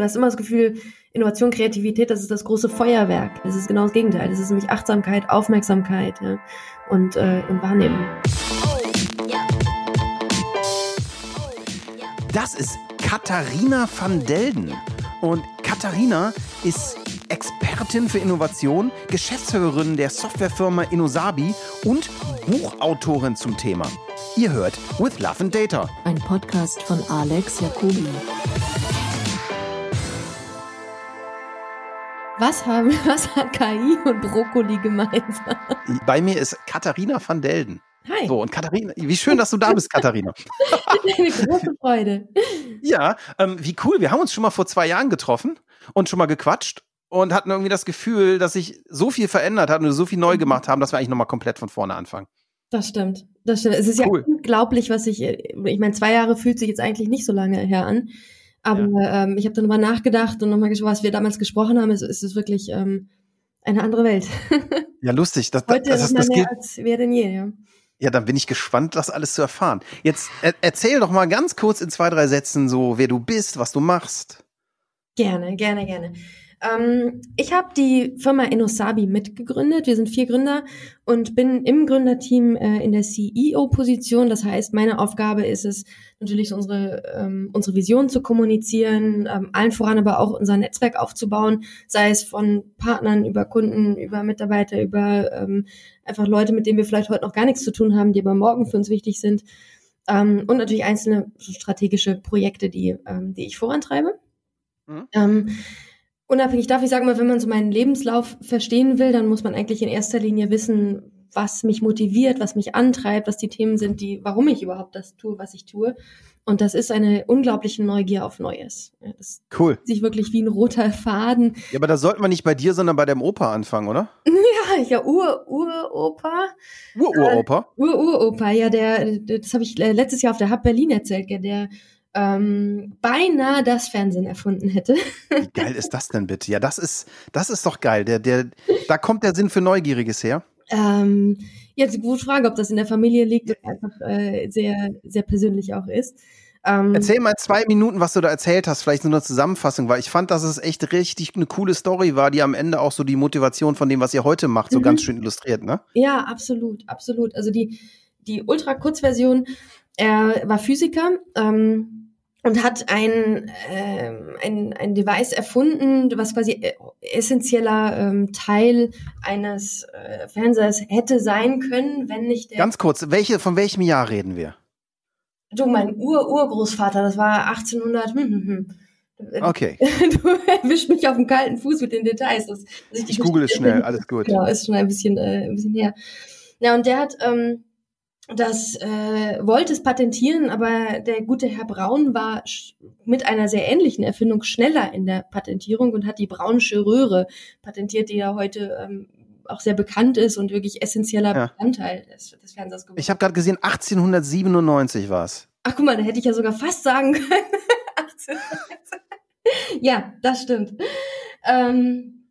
Du hast immer das Gefühl, Innovation, Kreativität, das ist das große Feuerwerk. Das ist genau das Gegenteil. Das ist nämlich Achtsamkeit, Aufmerksamkeit ja, und, äh, und Wahrnehmen. Das ist Katharina van Delden. Und Katharina ist Expertin für Innovation, Geschäftsführerin der Softwarefirma Innosabi und Buchautorin zum Thema. Ihr hört With Love and Data. Ein Podcast von Alex Jacobi. Was, haben, was hat KI und Brokkoli gemeinsam? Bei mir ist Katharina van Delden. Hi. So, und Katharina, wie schön, dass du da bist, Katharina. Eine große Freude. Ja, ähm, wie cool. Wir haben uns schon mal vor zwei Jahren getroffen und schon mal gequatscht und hatten irgendwie das Gefühl, dass sich so viel verändert hat und so viel neu Mhm. gemacht haben, dass wir eigentlich nochmal komplett von vorne anfangen. Das stimmt. Das stimmt. Es ist Cool. ja unglaublich, was ich, ich meine, zwei Jahre fühlt sich jetzt eigentlich nicht so lange her an. Aber ähm, ich habe dann nochmal nachgedacht und nochmal geschaut, was wir damals gesprochen haben. Es, es ist wirklich ähm, eine andere Welt. Ja, lustig. Das, Heute das, ist das, man das mehr gilt. als wer denn je, ja. Ja, dann bin ich gespannt, das alles zu erfahren. Jetzt er, erzähl doch mal ganz kurz in zwei, drei Sätzen so, wer du bist, was du machst. Gerne, gerne, gerne. Ähm, ich habe die Firma Inosabi mitgegründet. Wir sind vier Gründer und bin im Gründerteam äh, in der CEO-Position. Das heißt, meine Aufgabe ist es, natürlich unsere, ähm, unsere Vision zu kommunizieren, ähm, allen voran aber auch unser Netzwerk aufzubauen, sei es von Partnern über Kunden, über Mitarbeiter, über ähm, einfach Leute, mit denen wir vielleicht heute noch gar nichts zu tun haben, die aber morgen für uns wichtig sind. Ähm, und natürlich einzelne strategische Projekte, die, ähm, die ich vorantreibe. Mhm. Ähm, unabhängig davon, ich sage mal, wenn man so meinen Lebenslauf verstehen will, dann muss man eigentlich in erster Linie wissen, was mich motiviert, was mich antreibt, was die Themen sind, die, warum ich überhaupt das tue, was ich tue. Und das ist eine unglaubliche Neugier auf Neues. Das Cool. sich wirklich wie ein roter Faden. Ja, aber da sollte man nicht bei dir, sondern bei deinem Opa anfangen, oder? Ja, ja, Ur, Uropa. Ur-Uropa. Ur-Uropa, ja, der, das habe ich äh, letztes Jahr auf der Hub Berlin erzählt, der ähm, beinahe das Fernsehen erfunden hätte. Wie geil ist das denn bitte? Ja, das ist, das ist doch geil. Der, der, da kommt der Sinn für Neugieriges her. Ähm, jetzt eine gute Frage, ob das in der Familie liegt oder einfach äh, sehr, sehr persönlich auch ist. Ähm, Erzähl mal zwei Minuten, was du da erzählt hast, vielleicht so eine Zusammenfassung, weil ich fand, dass es echt richtig eine coole Story war, die am Ende auch so die Motivation von dem, was ihr heute macht, so Mhm. ganz schön illustriert, ne? Ja, absolut, absolut. Also die, die Ultra-Kurzversion, er war Physiker ähm, und hat ein, ähm, ein, ein Device erfunden, was quasi äh, essentieller ähm, Teil eines äh, Fernsehers hätte sein können, wenn nicht der Ganz kurz, welche, von welchem Jahr reden wir? Du, mein Ur-Urgroßvater, das war 1800. Hm, hm, hm. Okay, Du erwischt mich auf dem kalten Fuß mit den Details. Das, die ich google es schnell, alles gut. Genau, ist schon ein bisschen, äh, ein bisschen her. Ja, und der hat ähm, das äh, wollte es patentieren, aber der gute Herr Braun war mit einer sehr ähnlichen Erfindung schneller in der Patentierung und hat die Braunsche Röhre patentiert, die ja heute ähm, auch sehr bekannt ist und wirklich essentieller Ja. Bestandteil des, des Fernsehers geworden. Ich habe gerade gesehen, 1897 war's. Ach, guck mal, da hätte ich ja sogar fast sagen können. 18. ja, das stimmt. Ähm,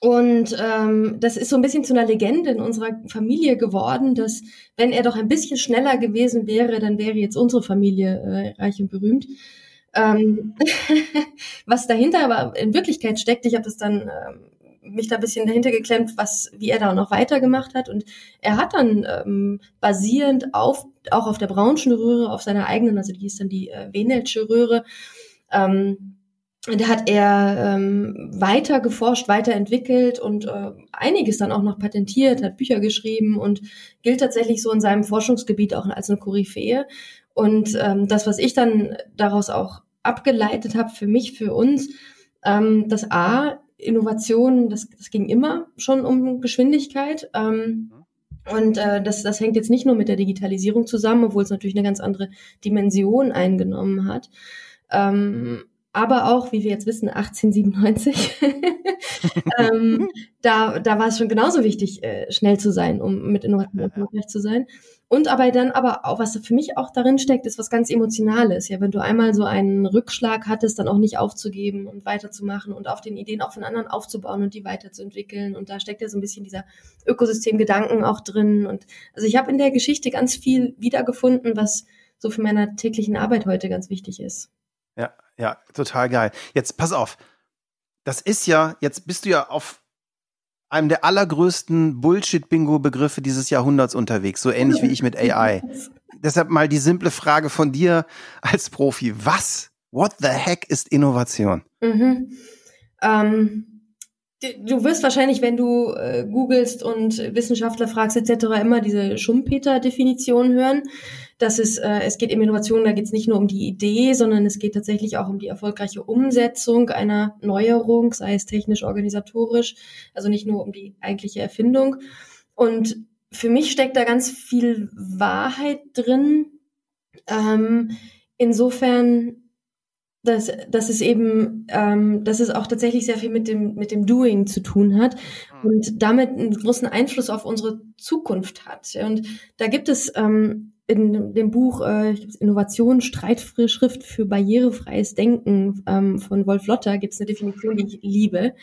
und ähm, das ist so ein bisschen zu einer Legende in unserer Familie geworden, dass wenn er doch ein bisschen schneller gewesen wäre, dann wäre jetzt unsere Familie äh, reich und berühmt. Ähm, was dahinter aber in Wirklichkeit steckt, ich habe das dann ähm, mich da ein bisschen dahinter geklemmt, was wie er da noch weitergemacht hat und er hat dann ähm, basierend auf auch auf der Braunschen Röhre, auf seiner eigenen, also die hieß dann die äh, Wenelsche Röhre, ähm, da hat er ähm, weiter geforscht, weiterentwickelt und äh, einiges dann auch noch patentiert, hat Bücher geschrieben und gilt tatsächlich so in seinem Forschungsgebiet auch als eine Koryphäe. Und ähm, das, was ich dann daraus auch abgeleitet habe für mich, für uns, ähm, das A, Innovation, das, das ging immer schon um Geschwindigkeit. Ähm, und äh, das, das hängt jetzt nicht nur mit der Digitalisierung zusammen, obwohl es natürlich eine ganz andere Dimension eingenommen hat. Ähm, aber auch, wie wir jetzt wissen, 1897, ähm, da, da war es schon genauso wichtig, äh, schnell zu sein, um mit Innovation erfolgreich zu sein. Und aber dann aber auch, was für mich auch darin steckt, ist was ganz Emotionales. Ja, wenn du einmal so einen Rückschlag hattest, dann auch nicht aufzugeben und weiterzumachen und auf den Ideen auch von anderen aufzubauen und die weiterzuentwickeln. Und da steckt ja so ein bisschen dieser Ökosystemgedanken auch drin. Und also ich habe in der Geschichte ganz viel wiedergefunden, was so für meine täglichen Arbeit heute ganz wichtig ist. Ja, Ja, total geil. Jetzt pass auf. Das ist ja, jetzt bist du ja auf einem der allergrößten Bullshit-Bingo-Begriffe dieses Jahrhunderts unterwegs, so ähnlich wie ich mit AI. Deshalb mal die simple Frage von dir als Profi. Was, what the heck ist Innovation? Mhm. Ähm, du wirst wahrscheinlich, wenn du äh, googelst und Wissenschaftler fragst etc., immer diese Schumpeter-Definition hören. Das ist, äh, es geht um Innovation, da geht es nicht nur um die Idee, sondern es geht tatsächlich auch um die erfolgreiche Umsetzung einer Neuerung, sei es technisch, organisatorisch, also nicht nur um die eigentliche Erfindung. Und für mich steckt da ganz viel Wahrheit drin. Ähm, insofern dass, dass es eben, ähm, dass es auch tatsächlich sehr viel mit dem, mit dem Doing zu tun hat mhm. und damit einen großen Einfluss auf unsere Zukunft hat. Und da gibt es ähm, in dem Buch äh, Innovation, Streitschrift für barrierefreies Denken ähm, von Wolf Lotter gibt es eine Definition, die ich liebe.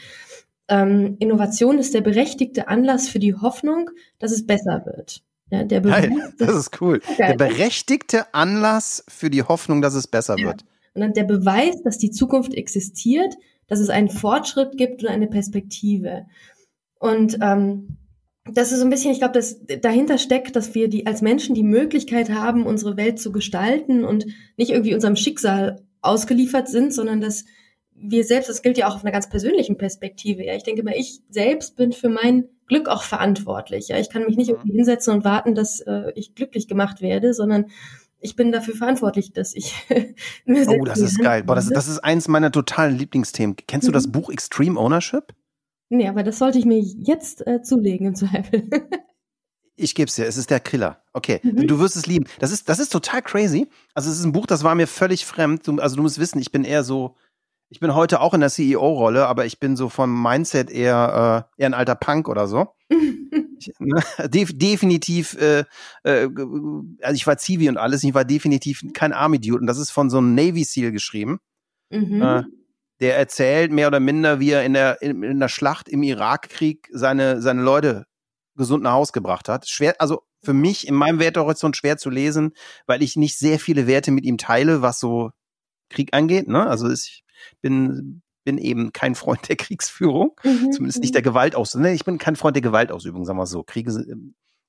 Ähm, Innovation ist der berechtigte Anlass für die Hoffnung, dass es besser wird. Ja, der Beweis, das ist cool. Der berechtigte Anlass für die Hoffnung, dass es besser ja. wird sondern der Beweis, dass die Zukunft existiert, dass es einen Fortschritt gibt und eine Perspektive. Und ähm, das ist so ein bisschen, ich glaube, dass dahinter steckt, dass wir die als Menschen die Möglichkeit haben, unsere Welt zu gestalten und nicht irgendwie unserem Schicksal ausgeliefert sind, sondern dass wir selbst, das gilt ja auch auf einer ganz persönlichen Perspektive. Ja, ich denke mal, ich selbst bin für mein Glück auch verantwortlich. Ja, ich kann mich nicht mhm. irgendwie hinsetzen und warten, dass äh, ich glücklich gemacht werde, sondern ich bin dafür verantwortlich, dass ich mir Oh, das ist geil. Boah, das, das ist eins meiner totalen Lieblingsthemen. Kennst du das mhm. Buch Extreme Ownership? Nee, aber das sollte ich mir jetzt äh, zulegen im Zweifel. ich gebe es dir, es ist der Killer. Okay, mhm. du wirst es lieben. Das ist, das ist total crazy. Also es ist ein Buch, das war mir völlig fremd. Du, also du musst wissen, ich bin eher so, ich bin heute auch in der CEO-Rolle, aber ich bin so vom Mindset eher, äh, eher ein alter Punk oder so. ne? De definitiv, äh, äh, also ich war Zivi und alles, ich war definitiv kein Army-Dude und das ist von so einem Navy SEAL geschrieben. Mhm. Äh, der erzählt mehr oder minder, wie er in der, in, in der Schlacht im Irakkrieg seine, seine Leute gesund nach Hause gebracht hat. Schwer, also für mich in meinem Wertehorizont schwer zu lesen, weil ich nicht sehr viele Werte mit ihm teile, was so Krieg angeht. Ne? Also ich bin bin eben kein Freund der Kriegsführung, mhm. zumindest nicht der mhm. Gewaltausübung. Ich bin kein Freund der Gewaltausübung, sagen wir so. Kriege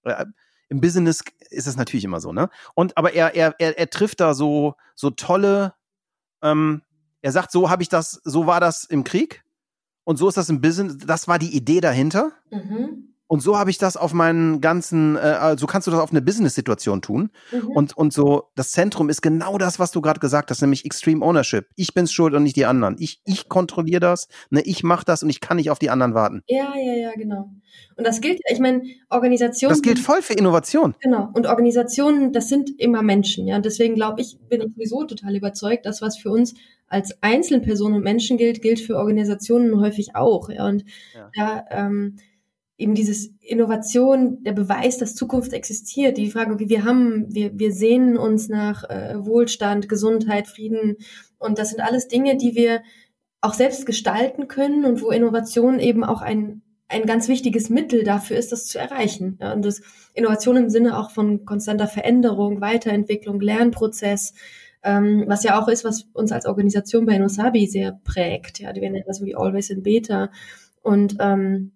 äh, im Business ist es natürlich immer so, ne? Und aber er er er, er trifft da so so tolle. Ähm, er sagt, so habe ich das, so war das im Krieg und so ist das im Business. Das war die Idee dahinter. Mhm. Und so habe ich das auf meinen ganzen, äh, so kannst du das auf eine Business-Situation tun. Mhm. Und, und so, das Zentrum ist genau das, was du gerade gesagt hast, nämlich Extreme Ownership. Ich bin's schuld und nicht die anderen. Ich, ich kontrolliere das, ne, ich mache das und ich kann nicht auf die anderen warten. Ja, ja, ja, genau. Und das gilt, ich meine, Organisationen. Das gilt voll für Innovation. Genau. Und Organisationen, das sind immer Menschen, ja. Und deswegen glaube ich, bin ich sowieso total überzeugt, dass was für uns als Einzelpersonen und Menschen gilt, gilt für Organisationen häufig auch. Ja. Und ja. da, ähm, eben dieses Innovation, der Beweis, dass Zukunft existiert, die Frage, okay, wir haben, wir, wir sehnen uns nach äh, Wohlstand, Gesundheit, Frieden und das sind alles Dinge, die wir auch selbst gestalten können und wo Innovation eben auch ein, ein ganz wichtiges Mittel dafür ist, das zu erreichen. Ja, und das Innovation im Sinne auch von konstanter Veränderung, Weiterentwicklung, Lernprozess, ähm, was ja auch ist, was uns als Organisation bei Inosabi sehr prägt. Ja, wir nennen das wie Always in Beta. Und ähm,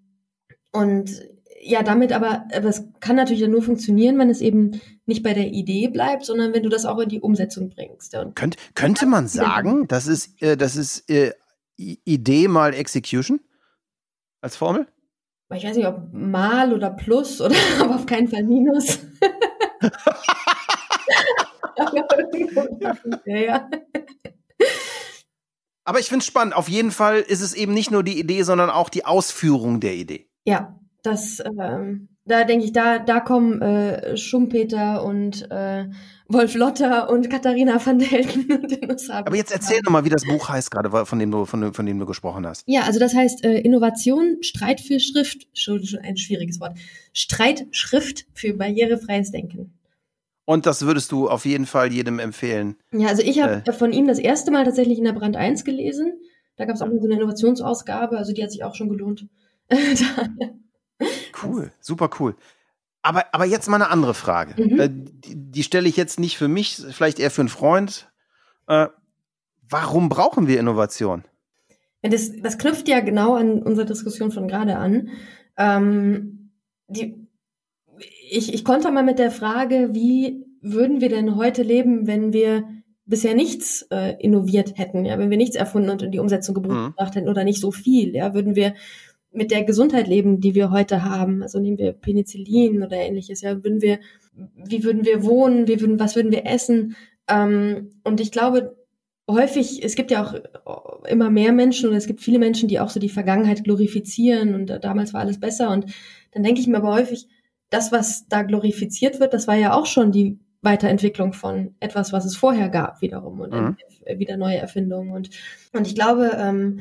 und ja, damit aber, aber es kann natürlich nur funktionieren, wenn es eben nicht bei der Idee bleibt, sondern wenn du das auch in die Umsetzung bringst. Und Könnt, könnte man sagen, das ist, äh, das ist äh, Idee mal Execution als Formel? Ich weiß nicht, ob mal oder plus oder aber auf keinen Fall minus. ja, ja. Aber ich finde es spannend. Auf jeden Fall ist es eben nicht nur die Idee, sondern auch die Ausführung der Idee. Ja, das, ähm, da denke ich, da, da kommen äh, Schumpeter und äh, Wolf Lotter und Katharina van Delden und Aber jetzt erzähl nochmal, wie das Buch heißt gerade, von dem du, von, von dem du gesprochen hast. Ja, also das heißt äh, Innovation, Streit für Schrift, schon, schon ein schwieriges Wort, Streitschrift für barrierefreies Denken. Und das würdest du auf jeden Fall jedem empfehlen. Ja, also ich habe äh. von ihm das erste Mal tatsächlich in der Brand 1 gelesen. Da gab es auch so eine Innovationsausgabe, also die hat sich auch schon gelohnt. cool, super cool. Aber, aber jetzt mal eine andere Frage. Mhm. Äh, die, die stelle ich jetzt nicht für mich, vielleicht eher für einen Freund. Äh, Warum brauchen wir Innovation? Das, das knüpft ja genau an unsere Diskussion von gerade an. Ähm, die, ich, ich konnte mal mit der Frage, wie würden wir denn heute leben, wenn wir bisher nichts äh, innoviert hätten, ja, wenn wir nichts erfunden und in die Umsetzung gebracht mhm. hätten oder nicht so viel, ja, würden wir mit der Gesundheit leben, die wir heute haben, also nehmen wir Penicillin oder ähnliches, ja, würden wir, wie würden wir wohnen, wie würden, was würden wir essen? Ähm, und ich glaube, häufig, es gibt ja auch immer mehr Menschen und es gibt viele Menschen, die auch so die Vergangenheit glorifizieren und äh, damals war alles besser. Und dann denke ich mir aber häufig, das, was da glorifiziert wird, das war ja auch schon die Weiterentwicklung von etwas, was es vorher gab, wiederum und mhm. wieder neue Erfindungen. Und, und ich glaube, ähm,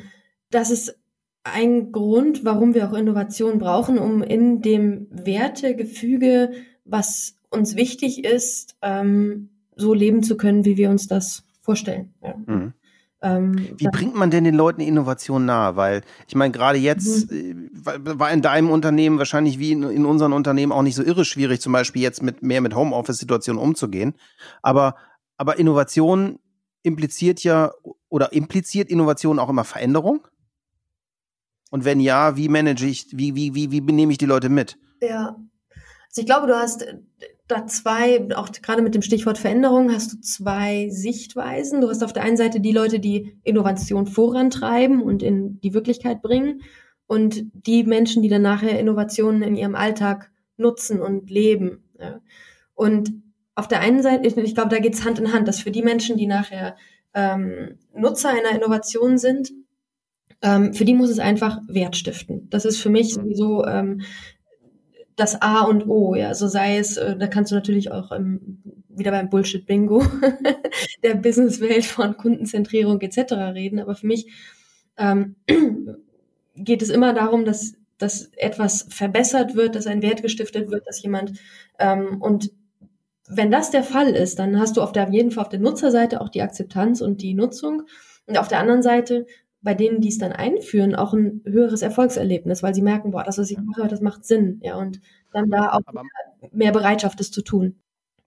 das ist ein Grund, warum wir auch Innovation brauchen, um in dem Wertegefüge, was uns wichtig ist, ähm, so leben zu können, wie wir uns das vorstellen. Ja. Mhm. Ähm, Wie bringt man denn den Leuten Innovation nahe? Weil ich meine, gerade jetzt mhm. äh, war in deinem Unternehmen wahrscheinlich wie in, in, unseren Unternehmen auch nicht so irre schwierig, zum Beispiel jetzt mit mehr mit Homeoffice-Situationen umzugehen. Aber, aber Innovation impliziert ja oder impliziert Innovation auch immer Veränderung? Und wenn ja, wie manage ich, wie, wie, wie, wie nehme ich die Leute mit? Ja. Also ich glaube, du hast da zwei, auch gerade mit dem Stichwort Veränderung, hast du zwei Sichtweisen. Du hast auf der einen Seite die Leute, die Innovation vorantreiben und in die Wirklichkeit bringen und die Menschen, die dann nachher Innovationen in ihrem Alltag nutzen und leben. Ja. Und auf der einen Seite, ich, ich glaube, da geht's Hand in Hand, dass für die Menschen, die nachher ähm, Nutzer einer Innovation sind, ähm, für die muss es einfach Wert stiften. Das ist für mich mhm. sowieso ähm, das A und O, ja, so sei es, äh, da kannst du natürlich auch ähm, wieder beim Bullshit-Bingo der Businesswelt von Kundenzentrierung etc. reden, aber für mich ähm, geht es immer darum, dass, dass etwas verbessert wird, dass ein Wert gestiftet wird, dass jemand ähm, und wenn das der Fall ist, dann hast du auf, der, auf jeden Fall auf der Nutzerseite auch die Akzeptanz und die Nutzung und auf der anderen Seite bei denen, die es dann einführen, auch ein höheres Erfolgserlebnis, weil sie merken, boah, das, was ich mache, das macht Sinn, ja, und dann da auch Aber mehr Bereitschaft, es zu tun.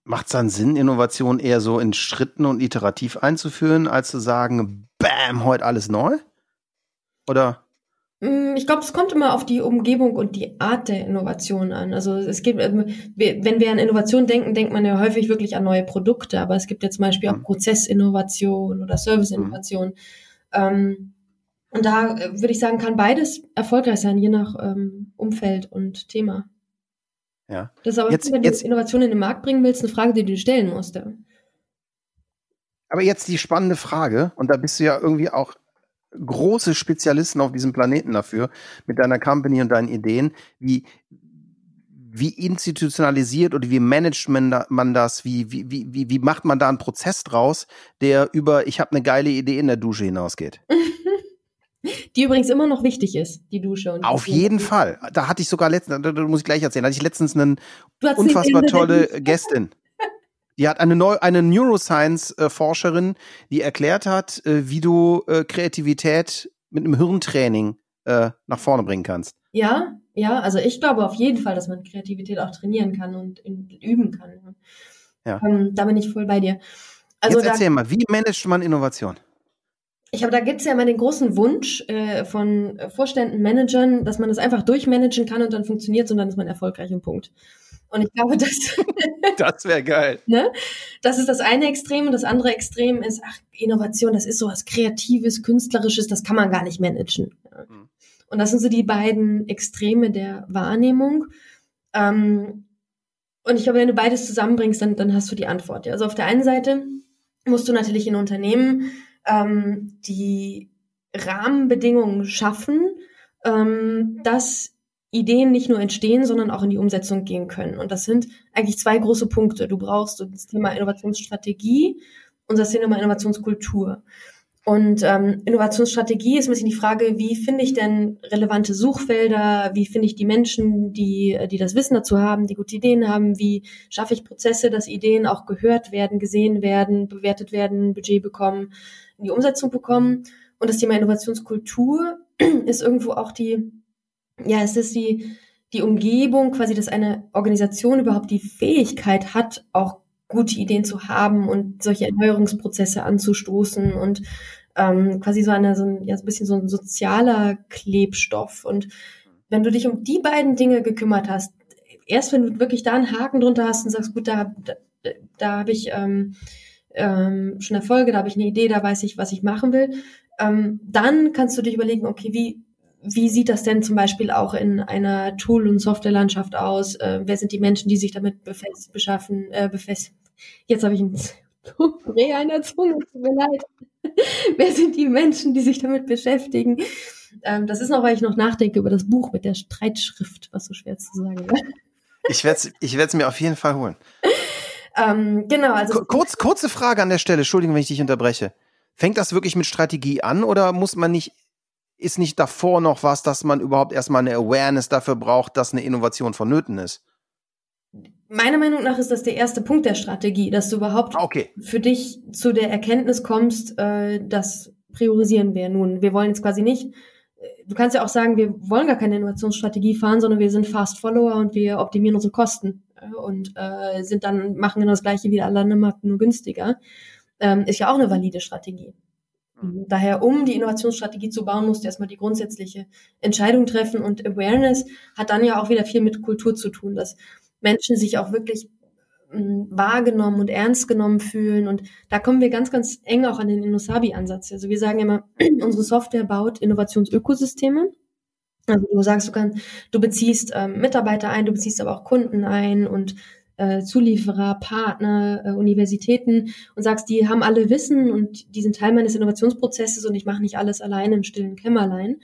Macht es dann Sinn, Innovation eher so in Schritten und iterativ einzuführen, als zu sagen, bam, heute alles neu? Oder? Mm, ich glaube, es kommt immer auf die Umgebung und die Art der Innovation an. Also es gibt, ähm, wenn wir an Innovation denken, denkt man ja häufig wirklich an neue Produkte, aber es gibt ja zum Beispiel auch mhm. Prozessinnovation oder Serviceinnovation. Mhm. Ähm, und da äh, würde ich sagen, kann beides erfolgreich sein, je nach ähm, Umfeld und Thema. Ja. Das ist aber, jetzt, wenn jetzt, du Innovationen in den Markt bringen willst, eine Frage, die du stellen musst. Ja. Aber jetzt die spannende Frage, und da bist du ja irgendwie auch große Spezialisten auf diesem Planeten dafür, mit deiner Company und deinen Ideen, wie, wie institutionalisiert oder wie managt man das, wie, wie, wie, wie macht man da einen Prozess draus, der über ich habe eine geile Idee in der Dusche hinausgeht? Die übrigens immer noch wichtig ist, die Dusche. Und Auf jeden Fall. Da hatte ich sogar letztens, da muss ich gleich erzählen, da hatte ich letztens eine unfassbar tolle Gästin. Die hat eine, Neu eine Neuroscience-Forscherin, die erklärt hat, äh, wie du äh, Kreativität mit einem Hirntraining äh, nach vorne bringen kannst. Ja, ja, also ich glaube auf jeden Fall, dass man Kreativität auch trainieren kann und üben kann. Ja. Ähm, da bin ich voll bei dir. Also Jetzt erzähl da, mal, wie managt man Innovation? Ich habe, da gibt es ja immer den großen Wunsch äh, von Vorständen, Managern, dass man das einfach durchmanagen kann und dann funktioniert es und dann ist man erfolgreich im Punkt. Und ich glaube, das, das wäre geil. Ne? Das ist das eine Extrem und das andere Extrem ist, ach, Innovation, das ist so was Kreatives, Künstlerisches, das kann man gar nicht managen. Mhm. Und das sind so die beiden Extreme der Wahrnehmung. Ähm, und ich glaube, wenn du beides zusammenbringst, dann, dann hast du die Antwort. Ja? Also auf der einen Seite musst du natürlich in Unternehmen ähm, die Rahmenbedingungen schaffen, ähm, dass Ideen nicht nur entstehen, sondern auch in die Umsetzung gehen können. Und das sind eigentlich zwei große Punkte. Du brauchst das Thema Innovationsstrategie und das Thema Innovationskultur. Und ähm, Innovationsstrategie ist ein bisschen die Frage, wie finde ich denn relevante Suchfelder, wie finde ich die Menschen, die, die das Wissen dazu haben, die gute Ideen haben, wie schaffe ich Prozesse, dass Ideen auch gehört werden, gesehen werden, bewertet werden, Budget bekommen, in die Umsetzung bekommen. Und das Thema Innovationskultur ist irgendwo auch die, ja, es ist die, die Umgebung, quasi, dass eine Organisation überhaupt die Fähigkeit hat, auch gute Ideen zu haben und solche Erneuerungsprozesse anzustoßen und ähm, quasi so eine, so ein, ja, so ein bisschen so ein sozialer Klebstoff. Und wenn du dich um die beiden Dinge gekümmert hast, erst wenn du wirklich da einen Haken drunter hast und sagst, gut, da, da, da habe ich ähm, ähm, schon Erfolge, da habe ich eine Idee, da weiß ich, was ich machen will, ähm, dann kannst du dich überlegen, okay, wie, wie sieht das denn zum Beispiel auch in einer Tool- und Softwarelandschaft aus? Äh, wer sind die Menschen, die sich damit befest, beschaffen, äh, befest? Jetzt habe ich ein Dreh einer Zunge, tut mir leid. wer sind die Menschen, die sich damit beschäftigen? Ähm, das ist noch, weil ich noch nachdenke über das Buch mit der Streitschrift, was so schwer zu sagen ist. Ich werde es ich werd's mir auf jeden Fall holen. Ähm, genau, also. Kurz, kurze Frage an der Stelle, Entschuldigung, wenn ich dich unterbreche. Fängt das wirklich mit Strategie an oder muss man nicht, ist nicht davor noch was, dass man überhaupt erstmal eine Awareness dafür braucht, dass eine Innovation vonnöten ist? Meiner Meinung nach ist das der erste Punkt der Strategie, dass du überhaupt okay. für dich zu der Erkenntnis kommst, äh, das priorisieren wir nun. Wir wollen jetzt quasi nicht, äh, du kannst ja auch sagen, wir wollen gar keine Innovationsstrategie fahren, sondern wir sind Fast Follower und wir optimieren unsere Kosten und äh, sind dann, machen genau das gleiche wie alle anderen Marken, nur günstiger ähm, ist ja auch eine valide Strategie. Mhm. Daher, um die Innovationsstrategie zu bauen, musst du erstmal die grundsätzliche Entscheidung treffen und Awareness hat dann ja auch wieder viel mit Kultur zu tun, dass Menschen sich auch wirklich ähm, wahrgenommen und ernst genommen fühlen. Und da kommen wir ganz, ganz eng auch an den Innosabi-Ansatz. Also wir sagen immer, unsere Software baut Innovationsökosysteme. Also du sagst, du kannst, du beziehst ähm, Mitarbeiter ein, du beziehst aber auch Kunden ein und äh, Zulieferer, Partner, äh, Universitäten und sagst, die haben alle Wissen und die sind Teil meines Innovationsprozesses und ich mache nicht alles alleine im stillen Kämmerlein.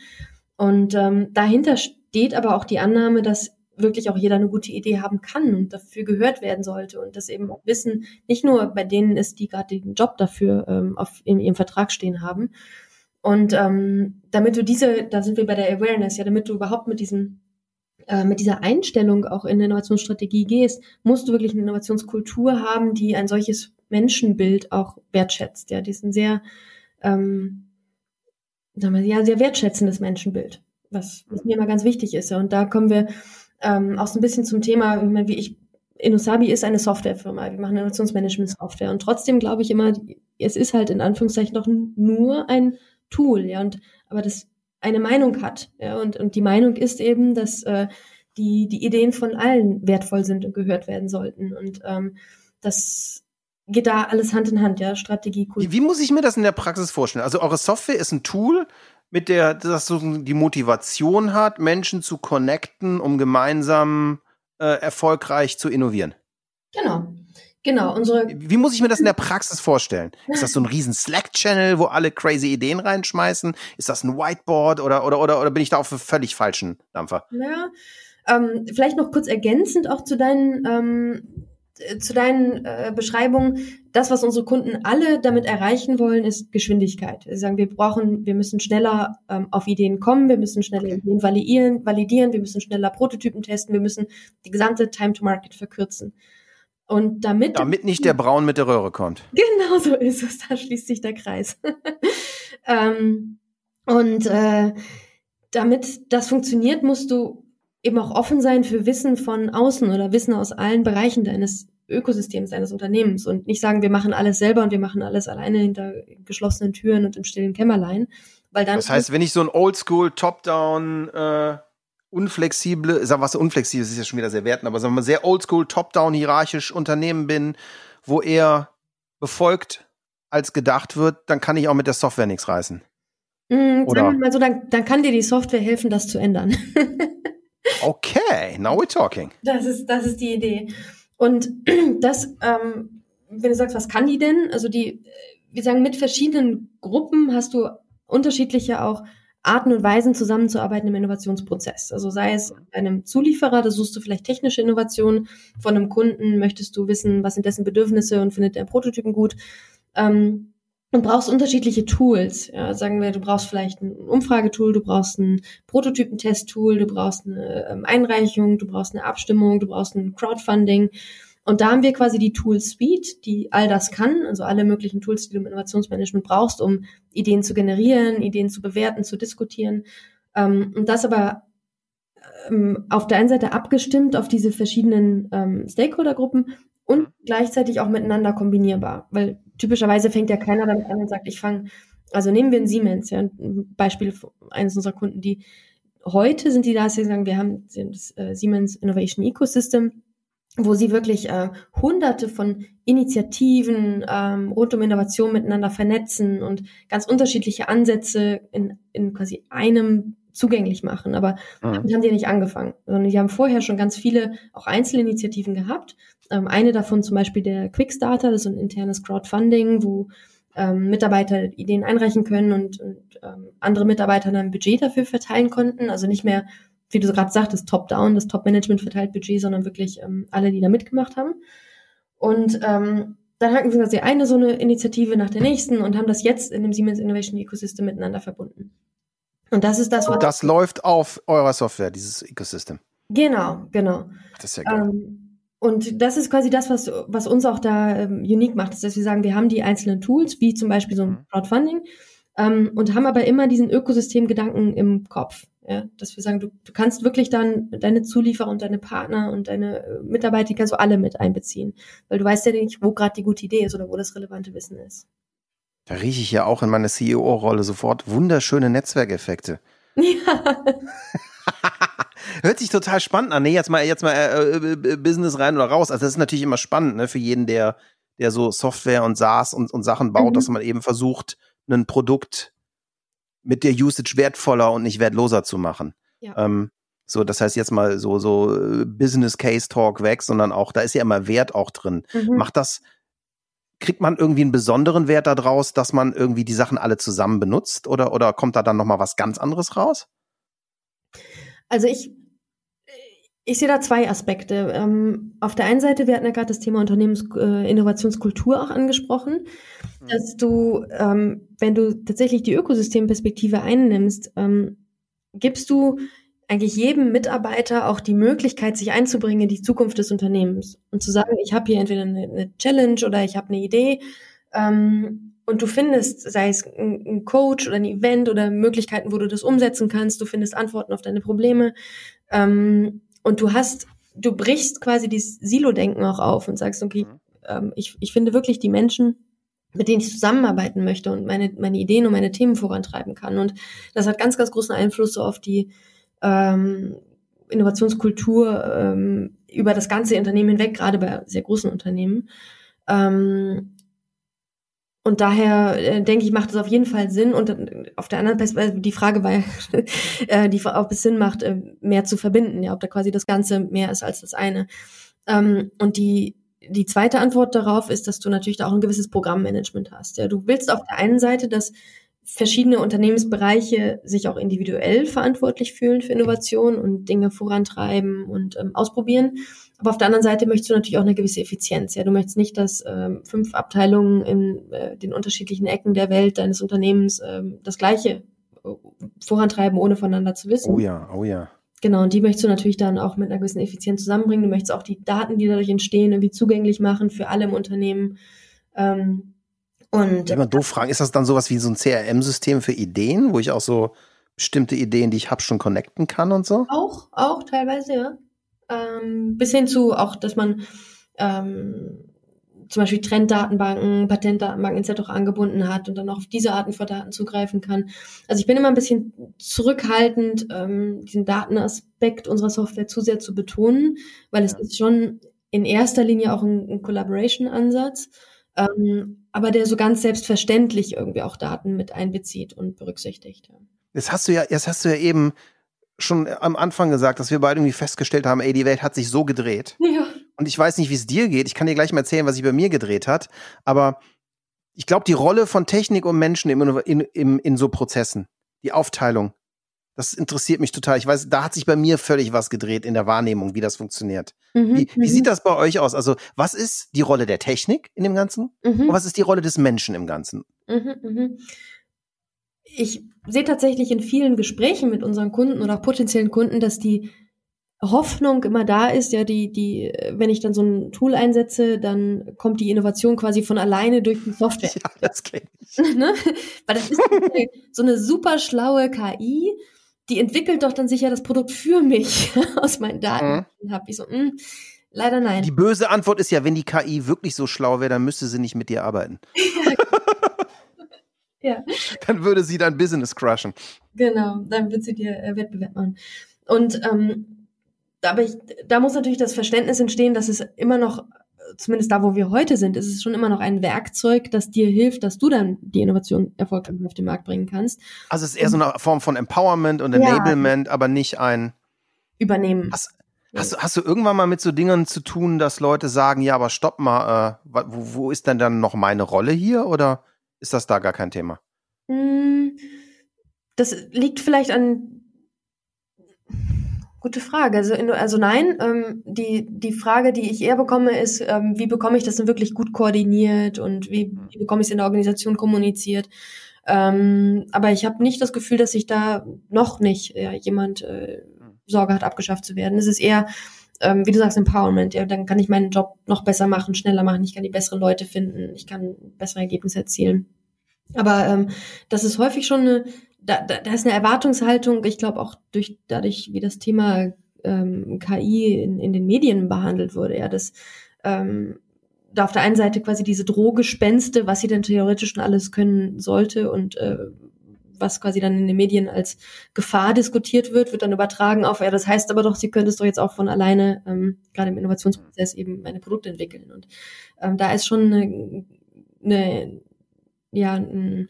Und ähm, dahinter steht aber auch die Annahme, dass wirklich auch jeder eine gute Idee haben kann und dafür gehört werden sollte und das eben auch Wissen nicht nur bei denen ist, die gerade den Job dafür ähm, auf, in ihrem Vertrag stehen haben. Und ähm, damit du diese, da sind wir bei der Awareness, ja, damit du überhaupt mit diesem äh, mit dieser Einstellung auch in eine Innovationsstrategie gehst, musst du wirklich eine Innovationskultur haben, die ein solches Menschenbild auch wertschätzt. Ja, die ist ein sehr, ähm, sagen wir, ja, sehr wertschätzendes Menschenbild, was, was mir immer ganz wichtig ist. Ja. Und da kommen wir ähm, auch so ein bisschen zum Thema, wie ich Inosabi ist eine Softwarefirma. Wir machen Innovationsmanagement-Software. Und trotzdem glaube ich immer, es ist halt in Anführungszeichen noch nur ein Tool, ja. Und aber das eine Meinung hat. Ja, und, und die Meinung ist eben, dass äh, die, die Ideen von allen wertvoll sind und gehört werden sollten. Und ähm, das geht da alles Hand in Hand, ja, Strategie, Kultur. Wie, muss ich mir das in der Praxis vorstellen? Also eure Software ist ein Tool, mit der das so die Motivation hat, Menschen zu connecten, um gemeinsam äh, erfolgreich zu innovieren. Genau. Genau, unsere. Wie muss ich mir das in der Praxis vorstellen? Ist das so ein riesen Slack-Channel, wo alle crazy Ideen reinschmeißen? Ist das ein Whiteboard oder, oder, oder, oder bin ich da auf völlig falschen Dampfer? Ja, ähm, vielleicht noch kurz ergänzend auch zu deinen, ähm, zu deinen äh, Beschreibungen. Das, was unsere Kunden alle damit erreichen wollen, ist Geschwindigkeit. Sie sagen, wir brauchen, wir müssen schneller ähm, auf Ideen kommen, wir müssen schneller Ideen validieren, validieren, wir müssen schneller Prototypen testen, wir müssen die gesamte Time to Market verkürzen. Und damit. Damit nicht der Braun mit der Röhre kommt. Genau so ist es. Da schließt sich der Kreis. ähm, und äh, damit das funktioniert, musst du eben auch offen sein für Wissen von außen oder Wissen aus allen Bereichen deines Ökosystems, deines Unternehmens und nicht sagen, wir machen alles selber und wir machen alles alleine hinter geschlossenen Türen und im stillen Kämmerlein. Weil dann das heißt, wenn ich so ein Oldschool Top-Down äh, unflexible, sag was unflexibel, das ist ja schon wieder sehr werten, aber sagen wir mal sehr oldschool, top-down, hierarchisch Unternehmen bin, wo eher befolgt als gedacht wird, dann kann ich auch mit der Software nichts reißen. Mm, Oder? Sagen wir mal so, dann, dann kann dir die Software helfen, das zu ändern. okay, now we're talking. Das ist, das ist die Idee. Und das, ähm, wenn du sagst, was kann die denn? Also die, wir sagen, mit verschiedenen Gruppen hast du unterschiedliche auch Arten und Weisen zusammenzuarbeiten im Innovationsprozess. Also sei es bei einem Zulieferer, da suchst du vielleicht technische Innovationen, von einem Kunden möchtest du wissen, was sind dessen Bedürfnisse und findet der Prototypen gut. Ähm, und brauchst unterschiedliche Tools. Ja, sagen wir, du brauchst vielleicht ein Umfragetool, du brauchst ein Prototypentest-Tool, du brauchst eine ähm, Einreichung, du brauchst eine Abstimmung, du brauchst ein Crowdfunding. Und da haben wir quasi die Tool Suite, die all das kann, also alle möglichen Tools, die du im Innovationsmanagement brauchst, um Ideen zu generieren, Ideen zu bewerten, zu diskutieren. Ähm, und das aber ähm, auf der einen Seite abgestimmt auf diese verschiedenen ähm, Stakeholder-Gruppen und Mhm. gleichzeitig auch miteinander kombinierbar. Weil typischerweise fängt ja keiner damit an und sagt, ich fange, also nehmen wir ein Siemens, ja, ein Beispiel eines unserer Kunden, die heute sind die da, dass sie sagen, wir haben das äh, Siemens Innovation Ecosystem, wo sie wirklich äh, hunderte von Initiativen ähm, rund um Innovation miteinander vernetzen und ganz unterschiedliche Ansätze in, in quasi einem zugänglich machen. Aber Mhm. damit haben die nicht angefangen, sondern die haben vorher schon ganz viele auch Einzelinitiativen gehabt. Ähm, eine davon zum Beispiel der Quickstarter, das ist ein internes Crowdfunding, wo ähm, Mitarbeiter Ideen einreichen können und, und ähm, andere Mitarbeiter dann ein Budget dafür verteilen konnten. Also nicht mehr, wie du so gerade sagtest, top-down, das Top-Management verteilt Budget, sondern wirklich ähm, alle, die da mitgemacht haben. Und ähm, dann hatten wir quasi eine so eine Initiative nach der nächsten und haben das jetzt in dem Siemens Innovation Ecosystem miteinander verbunden. Und das ist das, was Und das läuft auf eurer Software, dieses Ecosystem. genau, genau. Das ist ja geil. Ähm, und das ist quasi das, was, was uns auch da ähm, unique macht, ist, dass wir sagen, wir haben die einzelnen Tools, wie zum Beispiel so ein Mhm. Crowdfunding, ähm, und haben aber immer diesen Ökosystemgedanken im Kopf. Ja? Dass wir sagen, du, du kannst wirklich dann deine Zulieferer und deine Partner und deine äh, Mitarbeiter, die kannst du alle mit einbeziehen. Weil du weißt ja nicht, wo gerade die gute Idee ist oder wo das relevante Wissen ist. Da rieche ich ja auch in meiner CEO-Rolle sofort wunderschöne Netzwerkeffekte. Ja. Hört sich total spannend an. Nee, jetzt mal, jetzt mal äh, äh, Business rein oder raus. Also das ist natürlich immer spannend, ne, für jeden, der, der so Software und SaaS und, und Sachen baut, Mhm. dass man eben versucht, ein Produkt mit der Usage wertvoller und nicht wertloser zu machen. Ja. Ähm, so, das heißt jetzt mal so, so äh, Business Case Talk weg, sondern auch, da ist ja immer Wert auch drin. Mhm. Macht das, kriegt man irgendwie einen besonderen Wert daraus, dass man irgendwie die Sachen alle zusammen benutzt oder, oder kommt da dann nochmal was ganz anderes raus? Also ich, ich sehe da zwei Aspekte. Ähm, auf der einen Seite, wir hatten ja gerade das Thema Unternehmensinnovationskultur äh, auch angesprochen, dass du, ähm, wenn du tatsächlich die Ökosystemperspektive einnimmst, ähm, gibst du eigentlich jedem Mitarbeiter auch die Möglichkeit, sich einzubringen in die Zukunft des Unternehmens und zu sagen, ich habe hier entweder eine, eine Challenge oder ich habe eine Idee ähm, und du findest, sei es ein, ein Coach oder ein Event oder Möglichkeiten, wo du das umsetzen kannst, du findest Antworten auf deine Probleme ähm, und du hast, du brichst quasi dieses Silo-Denken auch auf und sagst, okay, Mhm. ähm, ich, ich finde wirklich die Menschen, mit denen ich zusammenarbeiten möchte und meine, meine Ideen und meine Themen vorantreiben kann. Und das hat ganz, ganz großen Einfluss so auf die ähm, Innovationskultur ähm, über das ganze Unternehmen hinweg, gerade bei sehr großen Unternehmen. Ähm, und daher äh, denke ich, macht es auf jeden Fall Sinn. Und äh, auf der anderen Perspektive, die Frage war äh, die, ob es Sinn macht, äh, mehr zu verbinden, ja, ob da quasi das Ganze mehr ist als das eine. Ähm, und die, die zweite Antwort darauf ist, dass du natürlich da auch ein gewisses Programmmanagement hast. Ja, du willst auf der einen Seite, dass verschiedene Unternehmensbereiche sich auch individuell verantwortlich fühlen für Innovation und Dinge vorantreiben und ähm, ausprobieren. Aber auf der anderen Seite möchtest du natürlich auch eine gewisse Effizienz. Ja, du möchtest nicht, dass ähm, fünf Abteilungen in äh, den unterschiedlichen Ecken der Welt deines Unternehmens ähm, das Gleiche äh, vorantreiben, ohne voneinander zu wissen. Oh ja, oh ja. Genau, und die möchtest du natürlich dann auch mit einer gewissen Effizienz zusammenbringen. Du möchtest auch die Daten, die dadurch entstehen, irgendwie zugänglich machen für alle im Unternehmen. Ähm, und Wenn man doof fragen, ist das dann sowas wie so ein CRM-System für Ideen, wo ich auch so bestimmte Ideen, die ich habe, schon connecten kann und so? Auch, auch teilweise, ja. Ähm, bis hin zu auch, dass man ähm, zum Beispiel Trenddatenbanken, Patentdatenbanken etc. angebunden hat und dann auch auf diese Arten von Daten zugreifen kann. Also ich bin immer ein bisschen zurückhaltend, ähm, diesen Datenaspekt unserer Software zu sehr zu betonen, weil es Ja. ist schon in erster Linie auch ein, ein Collaboration-Ansatz, ähm, aber der so ganz selbstverständlich irgendwie auch Daten mit einbezieht und berücksichtigt. Jetzt hast du ja, jetzt hast du ja eben schon am Anfang gesagt, dass wir beide irgendwie festgestellt haben, ey, die Welt hat sich so gedreht. ja. Und ich weiß nicht, wie es dir geht. Ich kann dir gleich mal erzählen, was sich bei mir gedreht hat. Aber ich glaube, die Rolle von Technik und Menschen im, in, in, in so Prozessen, die Aufteilung, das interessiert mich total. Ich weiß, da hat sich bei mir völlig was gedreht in der Wahrnehmung, wie das funktioniert. Mhm, Wie, wie mhm, sieht das bei euch aus? Also, was ist die Rolle der Technik in dem Ganzen? mhm. Und was ist die Rolle des Menschen im Ganzen? Mhm, mhm. Ich sehe tatsächlich in vielen Gesprächen mit unseren Kunden oder auch potenziellen Kunden, dass die Hoffnung immer da ist, ja, die, die, wenn ich dann so ein Tool einsetze, dann kommt die Innovation quasi von alleine durch die Software. Ja, das kenne ich. ne? Weil das ist so eine, so eine super schlaue KI, die entwickelt doch dann sicher das Produkt für mich aus meinen Daten. Mhm. Und hab ich so, mh, Leider nein. Die böse Antwort ist ja, wenn die KI wirklich so schlau wäre, dann müsste sie nicht mit dir arbeiten. ja. Dann würde sie dein Business crushen. Genau, dann wird sie dir äh, Wettbewerb machen. Und ähm, aber ich, da muss natürlich das Verständnis entstehen, dass es immer noch, zumindest da, wo wir heute sind, ist es schon immer noch ein Werkzeug, das dir hilft, dass du dann die Innovation erfolgreich auf den Markt bringen kannst. Also es ist eher so eine Form von Empowerment und Enablement, ja. aber nicht ein Übernehmen. Hast, hast, du, hast du irgendwann mal mit so Dingen zu tun, dass Leute sagen, ja, aber stopp mal, äh, wo, wo ist denn dann noch meine Rolle hier oder ist das da gar kein Thema? Hm, das liegt vielleicht an Gute Frage. Also, also nein, ähm, die, die Frage, die ich eher bekomme, ist, ähm, wie bekomme ich das denn wirklich gut koordiniert und wie, wie bekomme ich es in der Organisation kommuniziert? Ähm, aber ich habe nicht das Gefühl, dass sich da noch nicht ja, jemand äh, Sorge hat, abgeschafft zu werden. Es ist eher, ähm, wie du sagst, Empowerment. Ja, dann kann ich meinen Job noch besser machen, schneller machen. Ich kann die besseren Leute finden. Ich kann bessere Ergebnisse erzielen. Aber ähm, das ist häufig schon eine da, da, da ist eine Erwartungshaltung, ich glaube auch durch dadurch, wie das Thema ähm, KI in, in den Medien behandelt wurde, ja, dass ähm, da auf der einen Seite quasi diese Drohgespenste, was sie denn theoretisch schon alles können sollte und äh, was quasi dann in den Medien als Gefahr diskutiert wird, wird dann übertragen auf, ja, das heißt aber doch, sie können es doch jetzt auch von alleine, ähm, gerade im Innovationsprozess eben meine Produkte entwickeln. Und ähm, da ist schon eine, eine ja, ein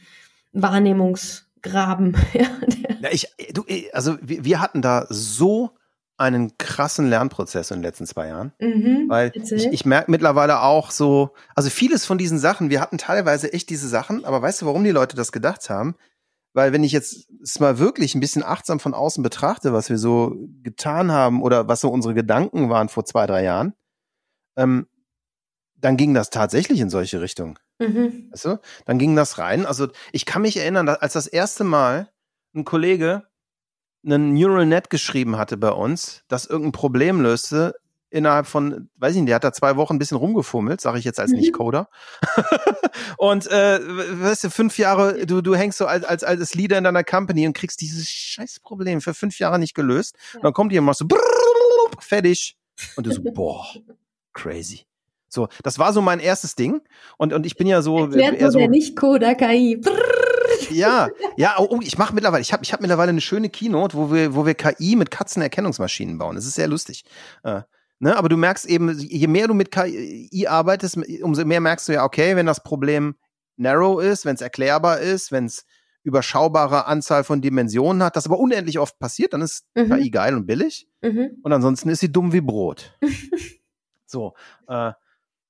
Wahrnehmungs- Graben. ja, ich, du, also wir, wir hatten da so einen krassen Lernprozess in den letzten zwei Jahren. Mhm, weil ich, ich merke mittlerweile auch so, also vieles von diesen Sachen, wir hatten teilweise echt diese Sachen, aber weißt du, warum die Leute das gedacht haben? Weil wenn ich jetzt es mal wirklich ein bisschen achtsam von außen betrachte, was wir so getan haben oder was so unsere Gedanken waren vor zwei, drei Jahren, ähm, dann ging das tatsächlich in solche Richtungen. Mhm. Weißt du? Dann ging das rein. Also ich kann mich erinnern, als das erste Mal ein Kollege einen Neural Net geschrieben hatte bei uns, das irgendein Problem löste, innerhalb von, weiß ich nicht, der hat da zwei Wochen ein bisschen rumgefummelt, sage ich jetzt als mhm. Nicht-Coder. und äh, weißt du, fünf Jahre, du, du hängst so als, als, als Leader in deiner Company und kriegst dieses scheiß Problem für fünf Jahre nicht gelöst. Ja. Und dann kommt jemand so, brrr, fertig. Und du so, boah, crazy. So, das war so mein erstes Ding. Und, und ich bin ja so. Erklärt eher so der nicht Coda KI. Ja, ja, oh, oh ich mache mittlerweile, ich habe ich hab mittlerweile eine schöne Keynote, wo wir, wo wir KI mit Katzenerkennungsmaschinen bauen. Das ist sehr lustig. Äh, ne? Aber du merkst eben, je mehr du mit KI arbeitest, umso mehr merkst du ja, okay, wenn das Problem narrow ist, wenn es erklärbar ist, wenn es überschaubare Anzahl von Dimensionen hat, das aber unendlich oft passiert, dann ist mhm. KI geil und billig. Mhm. Und ansonsten ist sie dumm wie Brot. so, äh,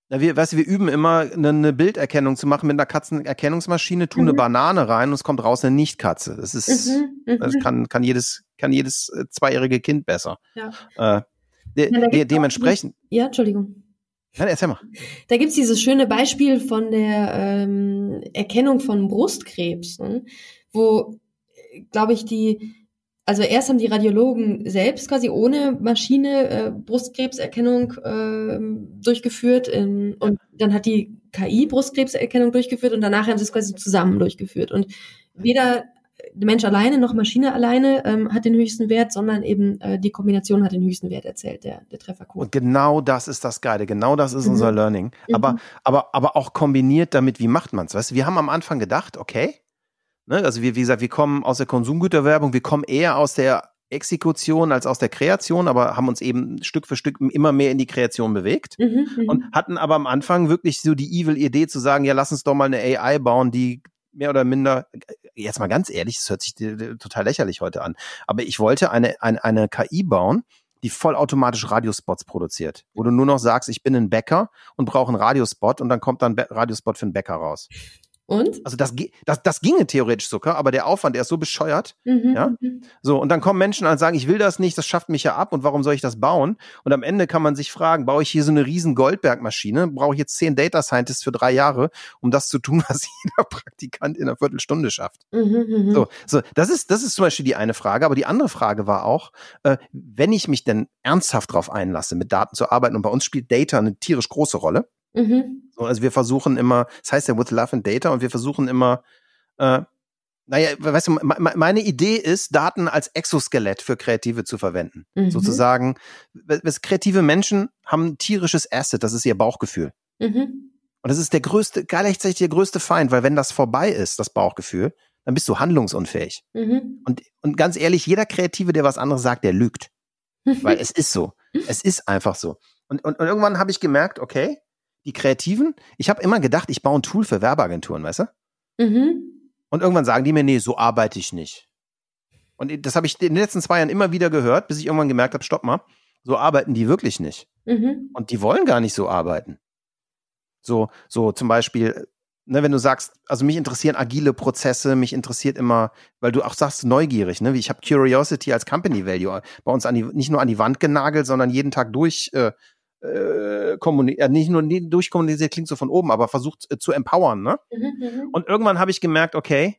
na, wir, weißt du, wir üben immer eine, eine Bilderkennung zu machen mit einer Katzenerkennungsmaschine, tun mhm. eine Banane rein und es kommt raus eine Nicht-Katze. Das ist, mhm. mhm. das kann, kann jedes, kann jedes äh, zweijährige Kind besser. Ja. Äh, de, ja, de, dementsprechend. Ja, Entschuldigung. Ja, erzähl mal. Da gibt's dieses schöne Beispiel von der ähm, Erkennung von Brustkrebs, ne? wo, glaube ich, die also erst haben die Radiologen selbst quasi ohne Maschine äh, Brustkrebserkennung äh, durchgeführt ähm, und dann hat die KI Brustkrebserkennung durchgeführt und danach haben sie es quasi zusammen durchgeführt. Und weder der Mensch alleine noch Maschine alleine ähm, hat den höchsten Wert, sondern eben äh, die Kombination hat den höchsten Wert erzählt, der, der Treffercode. Und genau das ist das Geile, genau das ist mhm. unser Learning. Aber, mhm. aber, aber auch kombiniert damit, wie macht man es? Weißt du, wir haben am Anfang gedacht, okay, Ne? Also wir, wie gesagt, wir kommen aus der Konsumgüterwerbung, wir kommen eher aus der Exekution als aus der Kreation, aber haben uns eben Stück für Stück immer mehr in die Kreation bewegt mhm, mhm, und hatten aber am Anfang wirklich so die evil Idee zu sagen, ja, lass uns doch mal eine AI bauen, die mehr oder minder, jetzt mal ganz ehrlich, das hört sich total lächerlich heute an, aber ich wollte eine, eine, eine KI bauen, die vollautomatisch Radiospots produziert, wo du nur noch sagst, ich bin ein Bäcker und brauche einen Radiospot und dann kommt dann ein Radiospot für einen Bäcker raus. Und? Also das, das, das ginge theoretisch sogar, aber der Aufwand, der ist so bescheuert. Mhm, ja. Mhm. So, und dann kommen Menschen und sagen, ich will das nicht, das schafft mich ja ab und warum soll ich das bauen? Und am Ende kann man sich fragen, baue ich hier so eine riesen Goldberg-Maschine, brauche ich jetzt zehn Data Scientists für drei Jahre, um das zu tun, was jeder Praktikant in einer Viertelstunde schafft. Mhm, mhm, so, so, das ist, das ist zum Beispiel die eine Frage. Aber die andere Frage war auch, äh, wenn ich mich denn ernsthaft darauf einlasse, mit Daten zu arbeiten, und bei uns spielt Data eine tierisch große Rolle, Mhm. So, also wir versuchen immer, das heißt ja with love and data und wir versuchen immer, äh, Naja, weißt du, me- me- meine Idee ist, Daten als Exoskelett für Kreative zu verwenden. Mhm. Sozusagen, kreative Menschen haben ein tierisches Asset, das ist ihr Bauchgefühl. Mhm. Und das ist der größte, gleichzeitig der größte Feind, weil wenn das vorbei ist, das Bauchgefühl, dann bist du handlungsunfähig. Mhm. Und, und ganz ehrlich, jeder Kreative, der was anderes sagt, der lügt. Weil es ist so. Es ist einfach so. Und, und, und irgendwann habe ich gemerkt, okay, die Kreativen, ich habe immer gedacht, ich baue ein Tool für Werbeagenturen, weißt du? Mhm. Und irgendwann sagen die mir, nee, so arbeite ich nicht. Und das habe ich in den letzten zwei Jahren immer wieder gehört, bis ich irgendwann gemerkt habe, stopp mal, so arbeiten die wirklich nicht. Mhm. Und die wollen gar nicht so arbeiten. So, so zum Beispiel, ne, wenn du sagst, also mich interessieren agile Prozesse, mich interessiert immer, weil du auch sagst, neugierig, ne? Wie ich habe Curiosity als Company Value bei uns an die, nicht nur an die Wand genagelt, sondern jeden Tag durch äh, äh, nicht nur durchkommuniziert, klingt so von oben, aber versucht äh, zu empowern, ne? Mhm. Mhm. Und irgendwann habe ich gemerkt, okay,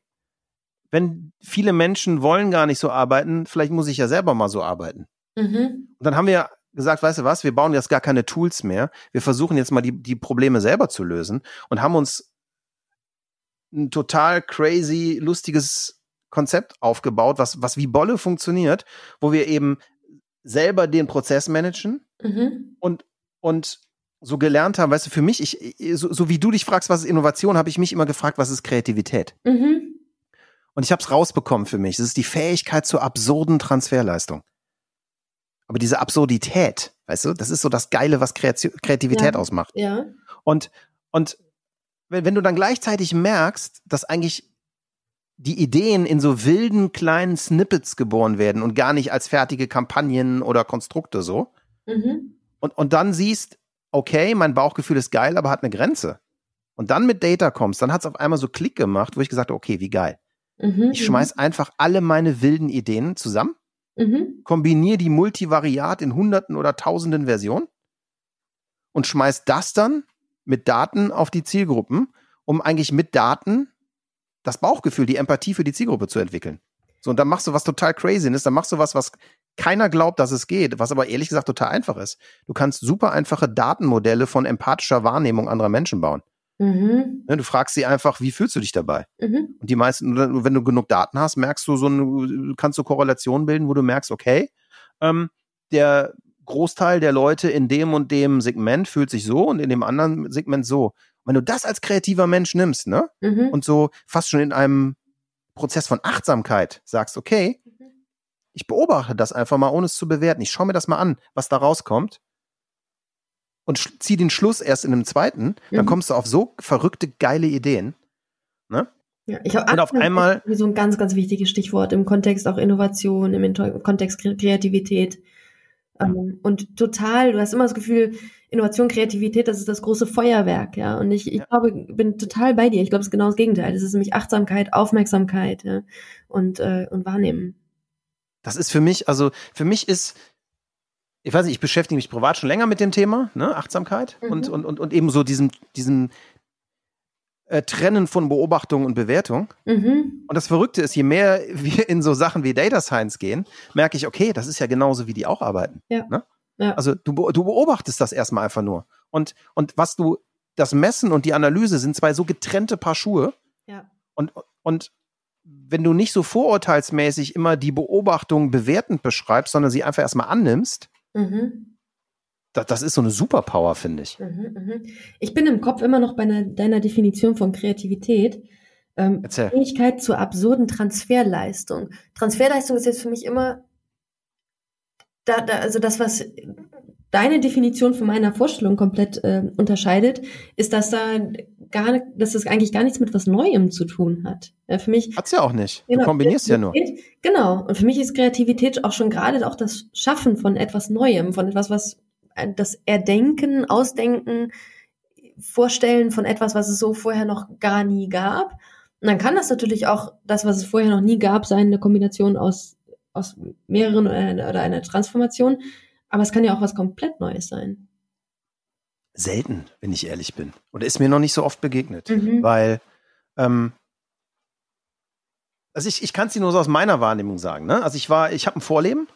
wenn viele Menschen wollen gar nicht so arbeiten, vielleicht muss ich ja selber mal so arbeiten. Mhm. Und dann haben wir gesagt, weißt du was, wir bauen jetzt gar keine Tools mehr. Wir versuchen jetzt mal die, die Probleme selber zu lösen und haben uns ein total crazy, lustiges Konzept aufgebaut, was, was wie Bolle funktioniert, wo wir eben selber den Prozess managen Mhm. und, und so gelernt haben, weißt du, für mich, ich, so, so wie du dich fragst, was ist Innovation, habe ich mich immer gefragt, was ist Kreativität? Mhm. Und ich habe es rausbekommen für mich. Das ist die Fähigkeit zur absurden Transferleistung. Aber diese Absurdität, weißt du, das ist so das Geile, was Kreati- Kreativität Ja. ausmacht. Ja. Und, und wenn, wenn du dann gleichzeitig merkst, dass eigentlich die Ideen in so wilden kleinen Snippets geboren werden und gar nicht als fertige Kampagnen oder Konstrukte so, Mhm. Und, und dann siehst, okay, mein Bauchgefühl ist geil, aber hat eine Grenze. Und dann mit Data kommst, dann hat es auf einmal so Klick gemacht, wo ich gesagt habe, okay, wie geil. Mhm. Ich schmeiß einfach alle meine wilden Ideen zusammen, Mhm. kombiniere die multivariat in hunderten oder tausenden Versionen und schmeiß das dann mit Daten auf die Zielgruppen, um eigentlich mit Daten das Bauchgefühl, die Empathie für die Zielgruppe zu entwickeln. So, und dann machst du was total crazy ist, dann machst du was, was keiner glaubt, dass es geht, was aber ehrlich gesagt total einfach ist. Du kannst super einfache Datenmodelle von empathischer Wahrnehmung anderer Menschen bauen. Mhm. Ne, Du fragst sie einfach, wie fühlst du dich dabei? Mhm. Und die meisten, wenn du genug Daten hast, merkst du so eine, kannst du Korrelationen bilden, wo du merkst, okay, ähm, der Großteil der Leute in dem und dem Segment fühlt sich so und in dem anderen Segment so. Wenn du das als kreativer Mensch nimmst, ne, Mhm. und so fast schon in einem Prozess von Achtsamkeit sagst, okay, ich beobachte das einfach mal, ohne es zu bewerten. Ich schaue mir das mal an, was da rauskommt. Und zieh den Schluss erst in einem zweiten, dann Mhm. kommst du auf so verrückte, geile Ideen. Ja, ich Und auf einmal- so ein ganz, ganz wichtiges Stichwort im Kontext auch Innovation, im Kontext Kre- Kreativität. Ähm, und total, du hast immer das Gefühl, Innovation, Kreativität, das ist das große Feuerwerk, ja. Und ich, ich Ja. glaube, bin total bei dir. Ich glaube, es ist genau das Gegenteil. Es ist nämlich Achtsamkeit, Aufmerksamkeit, ja, und, äh, und Wahrnehmen. Das ist für mich, also für mich ist, ich weiß nicht, ich beschäftige mich privat schon länger mit dem Thema, ne, Achtsamkeit Mhm. und, und, und, und eben so diesem, diesem äh, Trennen von Beobachtung und Bewertung. Mhm. Und das Verrückte ist, je mehr wir in so Sachen wie Data Science gehen, merke ich, okay, das ist ja genauso, wie die auch arbeiten. Ja. Ne? Ja. Also du, du beobachtest das erstmal einfach nur. Und, und was du, das Messen und die Analyse sind zwei so getrennte Paar Schuhe. Ja. Und, und wenn du nicht so vorurteilsmäßig immer die Beobachtung bewertend beschreibst, sondern sie einfach erstmal annimmst, Mhm. Das, das ist so eine Superpower, finde ich. Mhm, mhm. Ich bin im Kopf immer noch bei einer, deiner Definition von Kreativität. Ähm, Erzähl. Fähigkeit zur absurden Transferleistung. Transferleistung ist jetzt für mich immer, da, da, also das, was deine Definition von meiner Vorstellung komplett äh, unterscheidet, ist, dass da gar, dass das eigentlich gar nichts mit was Neuem zu tun hat. Ja, für mich Hat's ja auch nicht. Du Genau, kombinierst ja nur. Genau. Und für mich ist Kreativität auch schon gerade auch das Schaffen von etwas Neuem, von etwas, was das Erdenken, Ausdenken, Vorstellen von etwas, was es so vorher noch gar nie gab. Und dann kann das natürlich auch das, was es vorher noch nie gab, sein, eine Kombination aus, aus mehreren oder einer, oder einer Transformation. Aber es kann ja auch was komplett Neues sein. Selten, wenn ich ehrlich bin. Oder ist mir noch nicht so oft begegnet. Mhm. Weil, ähm, also ich, ich kann es dir nur so aus meiner Wahrnehmung sagen. Ne? Also ich war, ich habe ein Vorleben,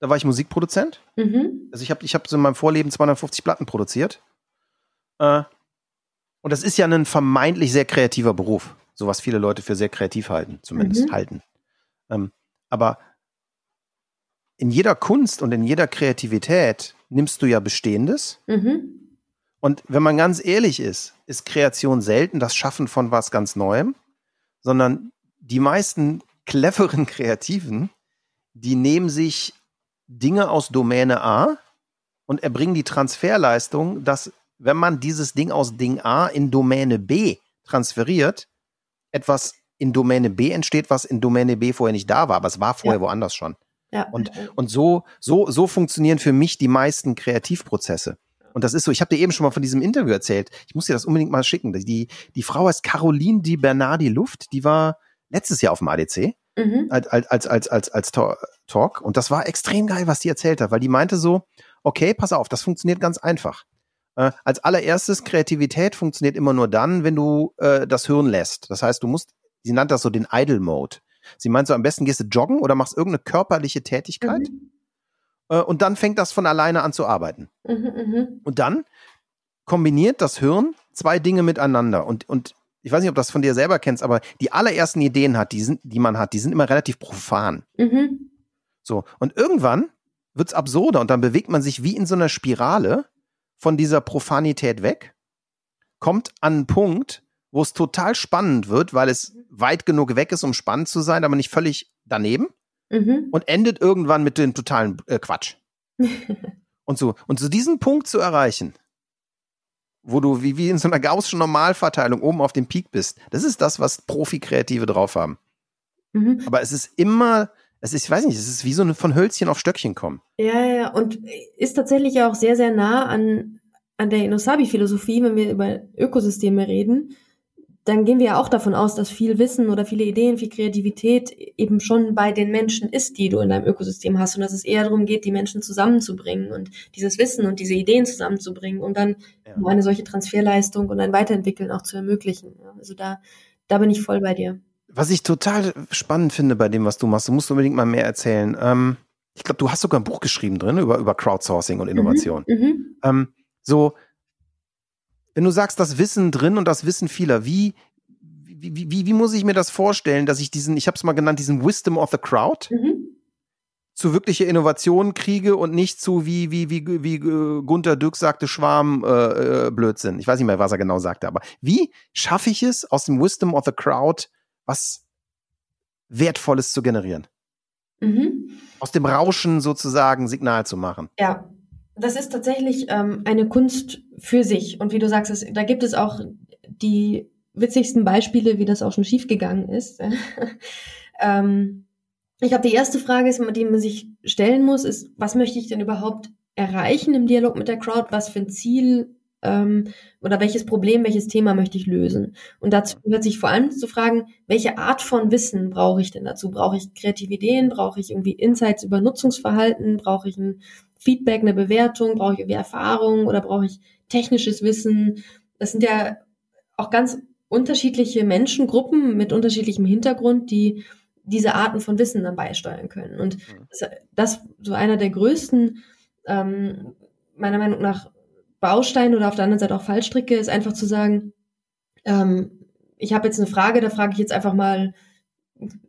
da war ich Musikproduzent. Mhm. Also ich habe ich hab so in meinem Vorleben 250 Platten produziert. Äh, und das ist ja ein vermeintlich sehr kreativer Beruf. So was viele Leute für sehr kreativ halten, zumindest Mhm. halten. Ähm, aber in jeder Kunst und in jeder Kreativität nimmst du ja Bestehendes. Mhm. Und wenn man ganz ehrlich ist, ist Kreation selten das Schaffen von was ganz Neuem, sondern die meisten cleveren Kreativen, die nehmen sich Dinge aus Domäne A und erbringen die Transferleistung, dass wenn man dieses Ding aus Ding A in Domäne B transferiert, etwas in Domäne B entsteht, was in Domäne B vorher nicht da war, aber es war vorher Ja. woanders schon. Ja. Und, und so, so, so funktionieren für mich die meisten Kreativprozesse. Und das ist so, ich habe dir eben schon mal von diesem Interview erzählt. Ich muss dir das unbedingt mal schicken. Die, die Frau heißt Caroline Di Bernardi Luft, die war letztes Jahr auf dem ADC mhm. als, als, als, als, als Talk. Und das war extrem geil, was die erzählt hat, weil die meinte so, okay, pass auf, das funktioniert ganz einfach. Äh, als allererstes, Kreativität funktioniert immer nur dann, wenn du äh, das Hirn lässt. Das heißt, du musst, sie nannte das so den Idle Mode. Sie meint so, am besten gehst du joggen oder machst irgendeine körperliche Tätigkeit äh, und dann fängt das von alleine an zu arbeiten. Mhm. Mhm. Und dann kombiniert das Hirn zwei Dinge miteinander. Und, und ich weiß nicht, ob du das von dir selber kennst, aber die allerersten Ideen hat, die, sind, die man hat, die sind immer relativ profan. Mhm. So. Und irgendwann wird's absurder und dann bewegt man sich wie in so einer Spirale von dieser Profanität weg, kommt an einen Punkt, wo es total spannend wird, weil es weit genug weg ist, um spannend zu sein, aber nicht völlig daneben Mhm. und endet irgendwann mit dem totalen äh, Quatsch. und so. Und so diesen Punkt zu erreichen, wo du wie, wie in so einer Gaußschen Normalverteilung oben auf dem Peak bist, das ist das, was Profi-Kreative drauf haben. Mhm. Aber es ist immer, es ist, ich weiß nicht, es ist wie so eine von Hölzchen auf Stöckchen kommen. Ja, ja, und ist tatsächlich auch sehr, sehr nah an, an der Inosabi-Philosophie, wenn wir über Ökosysteme reden. Dann gehen wir ja auch davon aus, dass viel Wissen oder viele Ideen, viel Kreativität eben schon bei den Menschen ist, die du in deinem Ökosystem hast und dass es eher darum geht, die Menschen zusammenzubringen und dieses Wissen und diese Ideen zusammenzubringen, um dann Ja. um eine solche Transferleistung und ein Weiterentwickeln auch zu ermöglichen. Also da, da bin ich voll bei dir. Was ich total spannend finde bei dem, was du machst, du musst unbedingt mal mehr erzählen. Ähm, ich glaube, du hast sogar ein Buch geschrieben drin über, über Crowdsourcing und Innovation. Mhm. Ähm, so, wenn du sagst, das Wissen drin und das Wissen vieler, wie, wie, wie, wie, muss ich mir das vorstellen, dass ich diesen, ich habe es mal genannt, diesen Wisdom of the Crowd Mhm. zu wirklicher Innovation kriege und nicht zu, wie, wie, wie, wie äh, Gunter Dück sagte, Schwarm äh, äh, Blödsinn. Ich weiß nicht mehr, was er genau sagte, aber wie schaffe ich es, aus dem Wisdom of the Crowd was Wertvolles zu generieren? Mhm. Aus dem Rauschen sozusagen Signal zu machen. Ja, das ist tatsächlich ähm, eine Kunst für sich. Und wie du sagst, es, da gibt es auch die witzigsten Beispiele, wie das auch schon schiefgegangen ist. ähm, ich glaube, die erste Frage, ist, die man sich stellen muss, ist, was möchte ich denn überhaupt erreichen im Dialog mit der Crowd? Was für ein Ziel ähm, oder welches Problem, welches Thema möchte ich lösen? Und dazu gehört sich vor allem zu fragen, welche Art von Wissen brauche ich denn dazu? Brauche ich kreative Ideen? Brauche ich irgendwie Insights über Nutzungsverhalten? Brauche ich ein Feedback, eine Bewertung? Brauche ich irgendwie Erfahrung oder brauche ich technisches Wissen? Das sind ja auch ganz unterschiedliche Menschengruppen mit unterschiedlichem Hintergrund, die diese Arten von Wissen dann beisteuern können. Und das, das so einer der größten, ähm, meiner Meinung nach, Bausteine oder auf der anderen Seite auch Fallstricke ist einfach zu sagen, ähm, ich habe jetzt eine Frage, da frage ich jetzt einfach mal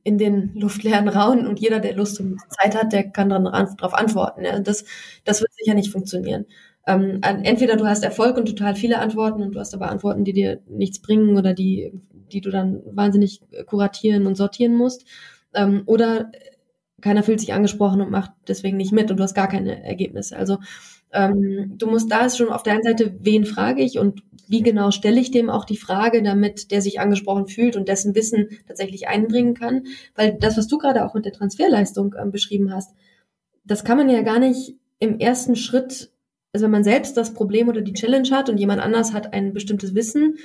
in den luftleeren Raum und jeder, der Lust und Zeit hat, der kann dann darauf antworten. Ja. Das, das wird sicher nicht funktionieren. Ähm, entweder du hast Erfolg und total viele Antworten und du hast aber Antworten, die dir nichts bringen oder die, die du dann wahnsinnig kuratieren und sortieren musst. Ähm, oder keiner fühlt sich angesprochen und macht deswegen nicht mit und du hast gar keine Ergebnisse. Also ähm, du musst da ist schon auf der einen Seite, wen frage ich und wie genau stelle ich dem auch die Frage, damit der sich angesprochen fühlt und dessen Wissen tatsächlich einbringen kann. Weil das, was du gerade auch mit der Transferleistung ähm, beschrieben hast, das kann man ja gar nicht im ersten Schritt, also wenn man selbst das Problem oder die Challenge hat und jemand anders hat ein bestimmtes Wissen,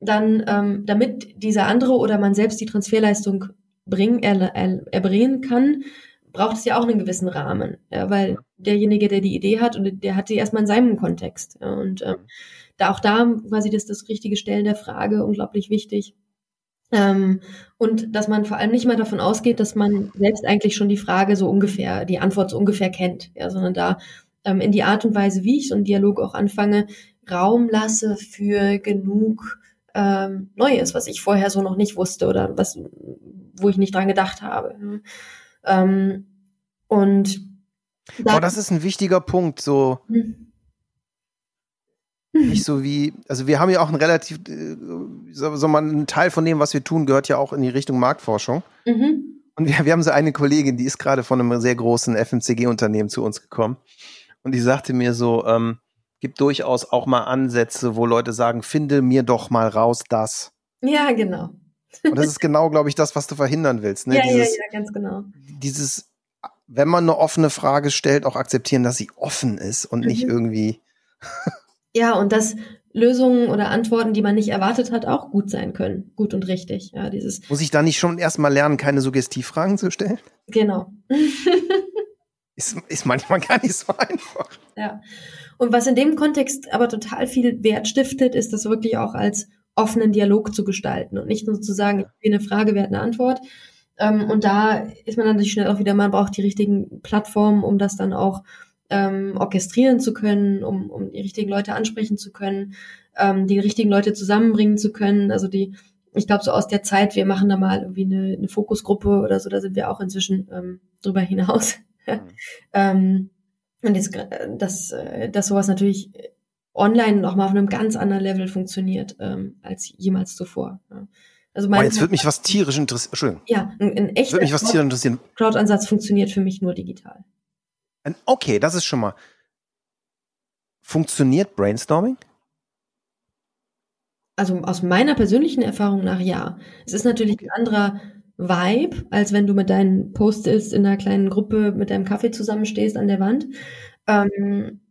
dann ähm, damit dieser andere oder man selbst die Transferleistung bringen, er, er, erbringen kann, braucht es ja auch einen gewissen Rahmen, ja, weil derjenige, der die Idee hat, und der hat sie erstmal in seinem Kontext. Und äh, da auch da quasi das, das richtige Stellen der Frage unglaublich wichtig. Ähm, und dass man vor allem nicht mal davon ausgeht, dass man selbst eigentlich schon die Frage so ungefähr, die Antwort so ungefähr kennt, ja, sondern da ähm, in die Art und Weise, wie ich so einen Dialog auch anfange, Raum lasse für genug ähm, neu ist, was ich vorher so noch nicht wusste oder was, wo ich nicht dran gedacht habe. Ähm, und oh, das ist ein wichtiger Punkt, so. Hm. Nicht so wie, also wir haben ja auch ein relativ, äh, so, so mal ein Teil von dem, was wir tun, gehört ja auch in die Richtung Marktforschung. Mhm. Und wir, wir haben so eine Kollegin, die ist gerade von einem sehr großen FMCG-Unternehmen zu uns gekommen. Und die sagte mir so, ähm, gibt durchaus auch mal Ansätze, wo Leute sagen, finde mir doch mal raus das. Ja, genau. Und das ist genau, glaube ich, das, was du verhindern willst. Ne? Ja, dieses, ja, ja, ganz genau. Dieses, wenn man eine offene Frage stellt, auch akzeptieren, dass sie offen ist und mhm. nicht irgendwie. ja, und dass Lösungen oder Antworten, die man nicht erwartet hat, auch gut sein können. Gut und richtig. Ja, dieses. Muss ich da nicht schon erstmal lernen, keine Suggestivfragen zu stellen? Genau. ist, ist manchmal gar nicht so einfach. Ja. Und was in dem Kontext aber total viel Wert stiftet, ist das wirklich auch als offenen Dialog zu gestalten und nicht nur zu sagen, ich eine Frage, wer hat eine Antwort. Ähm, und da ist man dann natürlich schnell auch wieder, man braucht die richtigen Plattformen, um das dann auch ähm, orchestrieren zu können, um, um die richtigen Leute ansprechen zu können, ähm, die richtigen Leute zusammenbringen zu können. Also die, ich glaube, so aus der Zeit, wir machen da mal irgendwie eine, eine Fokusgruppe oder so, da sind wir auch inzwischen ähm, drüber hinaus. Mhm. ähm, und jetzt, äh, dass, äh, dass sowas natürlich online noch mal auf einem ganz anderen Level funktioniert ähm, als jemals zuvor. Ja. Also mein oh, jetzt würde mich was tierisch interessieren. Entschuldigung. Ja, ein, ein echter mich was tierisch interessieren. Crowd-Ansatz funktioniert für mich nur digital. Okay, das ist schon mal. Funktioniert Brainstorming? Also aus meiner persönlichen Erfahrung nach ja. Es ist natürlich ein anderer Vibe, als wenn du mit deinen Post-its in einer kleinen Gruppe mit deinem Kaffee zusammenstehst an der Wand. Ähm,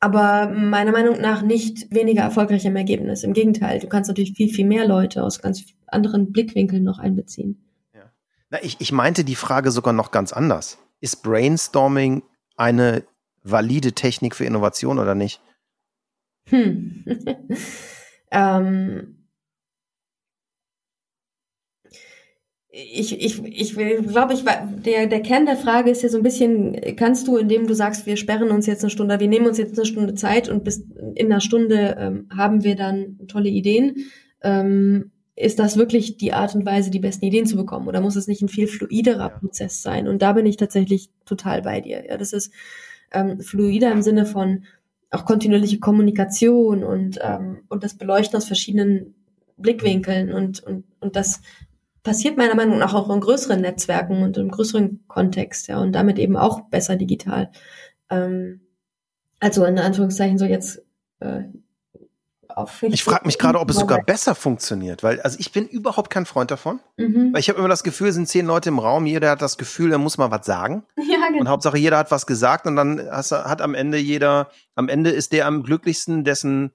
aber meiner Meinung nach nicht weniger erfolgreich im Ergebnis. Im Gegenteil, du kannst natürlich viel, viel mehr Leute aus ganz anderen Blickwinkeln noch einbeziehen. Ja. Na, ich, ich meinte die Frage sogar noch ganz anders. Ist Brainstorming eine valide Technik für Innovation oder nicht? Hm. ähm, ich, ich, ich glaube, ich, der, der Kern der Frage ist ja so ein bisschen, kannst du, indem du sagst, wir sperren uns jetzt eine Stunde, wir nehmen uns jetzt eine Stunde Zeit und bis in einer Stunde ähm, haben wir dann tolle Ideen, ähm, ist das wirklich die Art und Weise, die besten Ideen zu bekommen? Oder muss es nicht ein viel fluiderer ja. Prozess sein? Und da bin ich tatsächlich total bei dir. Ja, das ist ähm, fluider im Sinne von auch kontinuierliche Kommunikation und, ähm, und das Beleuchten aus verschiedenen Blickwinkeln und, und, und das passiert meiner Meinung nach auch in größeren Netzwerken und im größeren Kontext, ja, und damit eben auch besser digital. Ähm, also in Anführungszeichen so jetzt äh, Ich frage mich gerade, ob es sogar besser funktioniert, weil also ich bin überhaupt kein Freund davon, mhm. weil ich habe immer das Gefühl, es sind zehn Leute im Raum, jeder hat das Gefühl, er muss mal was sagen. Ja, genau. Und Hauptsache jeder hat was gesagt und dann hast, hat am Ende jeder, am Ende ist der am glücklichsten, dessen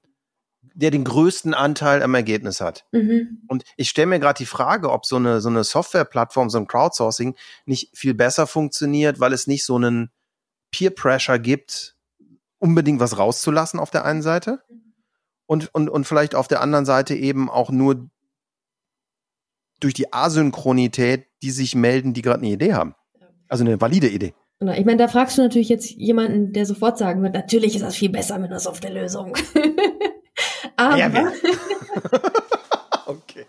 der den größten Anteil am Ergebnis hat. Mhm. Und ich stelle mir gerade die Frage, ob so eine, so eine Softwareplattform, so ein Crowdsourcing nicht viel besser funktioniert, weil es nicht so einen Peer Pressure gibt, unbedingt was rauszulassen auf der einen Seite und, und, und vielleicht auf der anderen Seite eben auch nur durch die Asynchronität, die sich melden, die gerade eine Idee haben. Also eine valide Idee. Genau. Ich meine, da fragst du natürlich jetzt jemanden, der sofort sagen wird, natürlich ist das viel besser mit einer Softwarelösung. Aber. Ja, okay.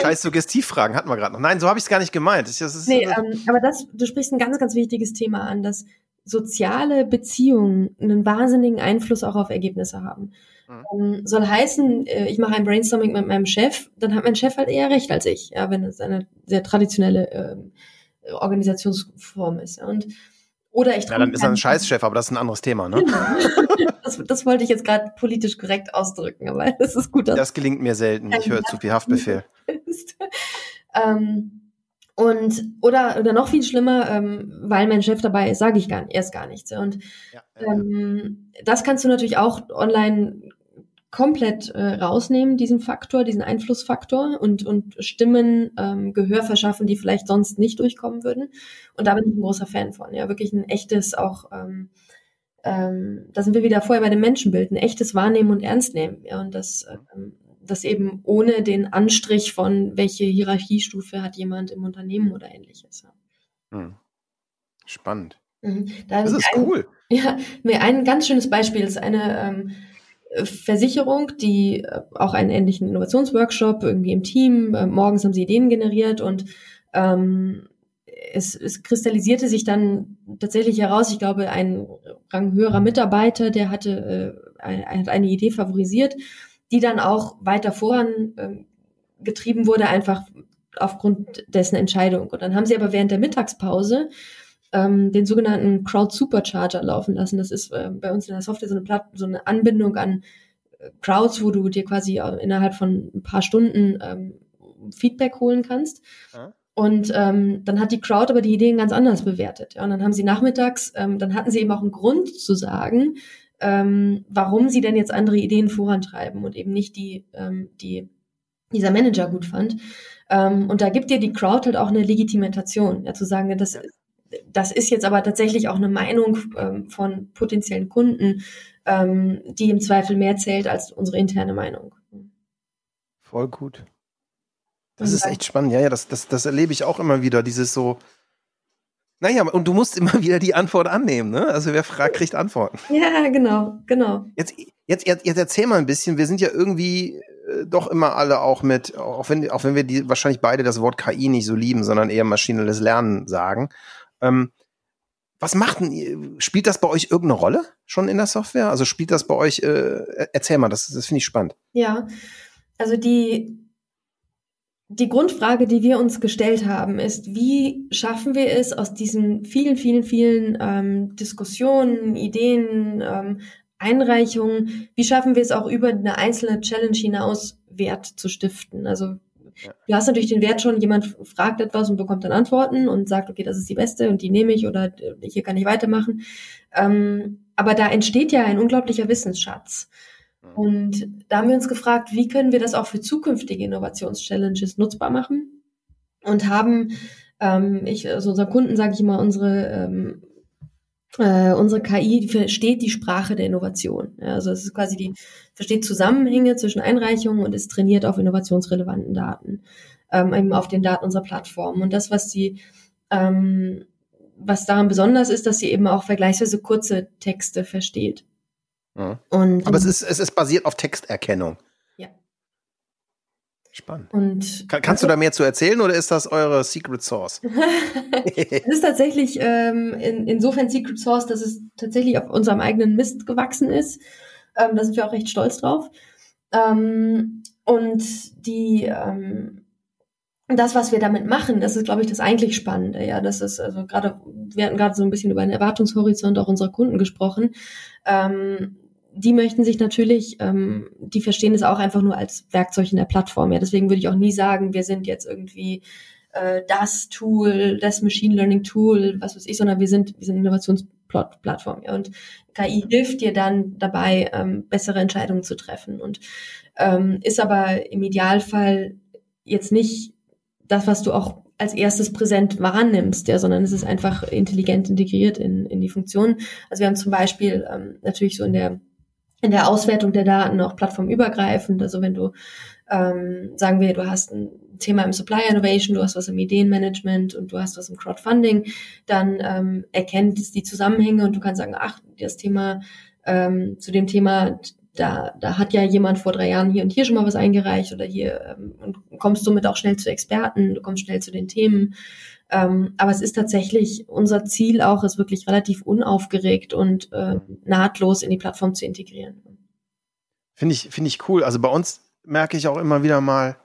Scheiß Suggestivfragen hatten wir gerade noch. Nein, so habe ich es gar nicht gemeint. Das, ist, nee, ähm, aber das, du sprichst ein ganz, ganz wichtiges Thema an, dass soziale Beziehungen einen wahnsinnigen Einfluss auch auf Ergebnisse haben. Mhm. soll heißen, äh, ich mache ein Brainstorming mit meinem Chef, dann hat mein Chef halt eher recht als ich, ja, wenn es eine sehr traditionelle äh, Organisationsform ist. Und oder ich Ja, dann ist er ein Scheißchef, aber das ist ein anderes Thema, ne? Genau. das, das wollte ich jetzt gerade politisch korrekt ausdrücken, aber das ist gut. Das gelingt mir selten. Ich höre zu viel Haftbefehl. ähm, und oder oder noch viel schlimmer, ähm, weil mein Chef dabei ist, sage ich gar, erst gar nichts. Und ja, ja, ähm, das kannst du natürlich auch online komplett äh, rausnehmen, diesen Faktor, diesen Einflussfaktor und, und Stimmen ähm, Gehör verschaffen, die vielleicht sonst nicht durchkommen würden. Und da bin ich ein großer Fan von. Ja, wirklich ein echtes auch, ähm, ähm, da sind wir wieder vorher bei dem Menschenbild, ein echtes Wahrnehmen und Ernst nehmen. Ja, und das ähm, das eben ohne den Anstrich von, welche Hierarchiestufe hat jemand im Unternehmen oder ähnliches. Hm. Spannend. Mhm. Da das ist ein, cool. Ja, mir ein ganz schönes Beispiel ist eine, ähm, Versicherung, die äh, auch einen ähnlichen Innovationsworkshop irgendwie im Team. Äh, morgens haben sie Ideen generiert und ähm, es, es kristallisierte sich dann tatsächlich heraus, ich glaube, ein ranghöherer Mitarbeiter, der hatte äh, eine, eine Idee favorisiert, die dann auch weiter voran äh, getrieben wurde, einfach aufgrund dessen Entscheidung. Und dann haben sie aber während der Mittagspause ähm, den sogenannten Crowd Supercharger laufen lassen. Das ist äh, bei uns in der Software so eine, Platt so eine Anbindung an äh, Crowds, wo du dir quasi innerhalb von ein paar Stunden ähm, Feedback holen kannst. Ja. Und ähm, dann hat die Crowd aber die Ideen ganz anders bewertet. Ja, und dann haben sie nachmittags, ähm, dann hatten sie eben auch einen Grund zu sagen, ähm, warum sie denn jetzt andere Ideen vorantreiben und eben nicht die, ähm, die dieser Manager gut fand. Ähm, und da gibt dir die Crowd halt auch eine Legitimation, ja, zu sagen, das, das ist jetzt aber tatsächlich auch eine Meinung ähm, von potenziellen Kunden, ähm, die im Zweifel mehr zählt als unsere interne Meinung. Voll gut. Das ist echt spannend. Ja, ja, das, das, das erlebe ich auch immer wieder. Dieses so, naja, und du musst immer wieder die Antwort annehmen, ne? Also wer fragt, kriegt Antworten. Ja, genau, genau. Jetzt, jetzt, jetzt, jetzt erzähl mal ein bisschen. Wir sind ja irgendwie äh, doch immer alle auch mit, auch wenn, auch wenn wir die wahrscheinlich beide das Wort KI nicht so lieben, sondern eher maschinelles Lernen sagen. Ähm, was macht denn, spielt das bei euch irgendeine Rolle schon in der Software? Also spielt das bei euch, äh, erzähl mal, das, das finde ich spannend. Ja, also die, die Grundfrage, die wir uns gestellt haben, ist, wie schaffen wir es aus diesen vielen, vielen, vielen ähm, Diskussionen, Ideen, ähm, Einreichungen, wie schaffen wir es auch über eine einzelne Challenge hinaus Wert zu stiften? Also ja. du hast natürlich den Wert schon, jemand fragt etwas und bekommt dann Antworten und sagt, okay, das ist die beste und die nehme ich oder hier kann ich weitermachen. Ähm, aber da entsteht ja ein unglaublicher Wissensschatz. Und da haben wir uns gefragt, wie können wir das auch für zukünftige Innovationschallenges nutzbar machen? Und haben, ähm, ich, also unseren Kunden sage ich immer, unsere ähm, äh, unsere KI die versteht die Sprache der Innovation. Ja, also es ist quasi die versteht Zusammenhänge zwischen Einreichungen und ist trainiert auf innovationsrelevanten Daten, ähm, eben auf den Daten unserer Plattform. Und das, was sie ähm, was daran besonders ist, dass sie eben auch vergleichsweise kurze Texte versteht. Ja. Und, Aber es ist, es ist basiert auf Texterkennung. Spannend. Und Kann, kannst du da mehr zu erzählen oder ist das eure Secret Source? es ist tatsächlich ähm, in, insofern Secret Source, dass es tatsächlich auf unserem eigenen Mist gewachsen ist. Ähm, da sind wir auch recht stolz drauf. Ähm, und die ähm, das, was wir damit machen, das ist, glaube ich, das eigentlich Spannende. Ja, das ist also gerade, wir hatten gerade so ein bisschen über den Erwartungshorizont auch unserer Kunden gesprochen. Ähm, die möchten sich natürlich, ähm, die verstehen es auch einfach nur als Werkzeug in der Plattform. Ja, deswegen würde ich auch nie sagen, wir sind jetzt irgendwie äh, das Tool, das Machine Learning Tool, was weiß ich, sondern wir sind, wir sind Innovationsplattform. Ja, und KI hilft dir dann dabei, ähm, bessere Entscheidungen zu treffen und ähm, ist aber im Idealfall jetzt nicht das, was du auch als erstes präsent wahrnimmst, ja, sondern es ist einfach intelligent integriert in, in die Funktion. Also wir haben zum Beispiel ähm, natürlich so in der in der Auswertung der Daten auch plattformübergreifend. Also wenn du, ähm, sagen wir, du hast ein Thema im Supply Innovation, du hast was im Ideenmanagement und du hast was im Crowdfunding, dann ähm, erkennt es die Zusammenhänge und du kannst sagen, ach, das Thema, ähm, zu dem Thema, da, da hat ja jemand vor drei Jahren hier und hier schon mal was eingereicht oder hier ähm, und kommst somit auch schnell zu Experten, du kommst schnell zu den Themen. Ähm, aber es ist tatsächlich unser Ziel auch, es wirklich relativ unaufgeregt und äh, nahtlos in die Plattform zu integrieren. Finde ich, finde ich cool. Also bei uns merke ich auch immer wieder mal,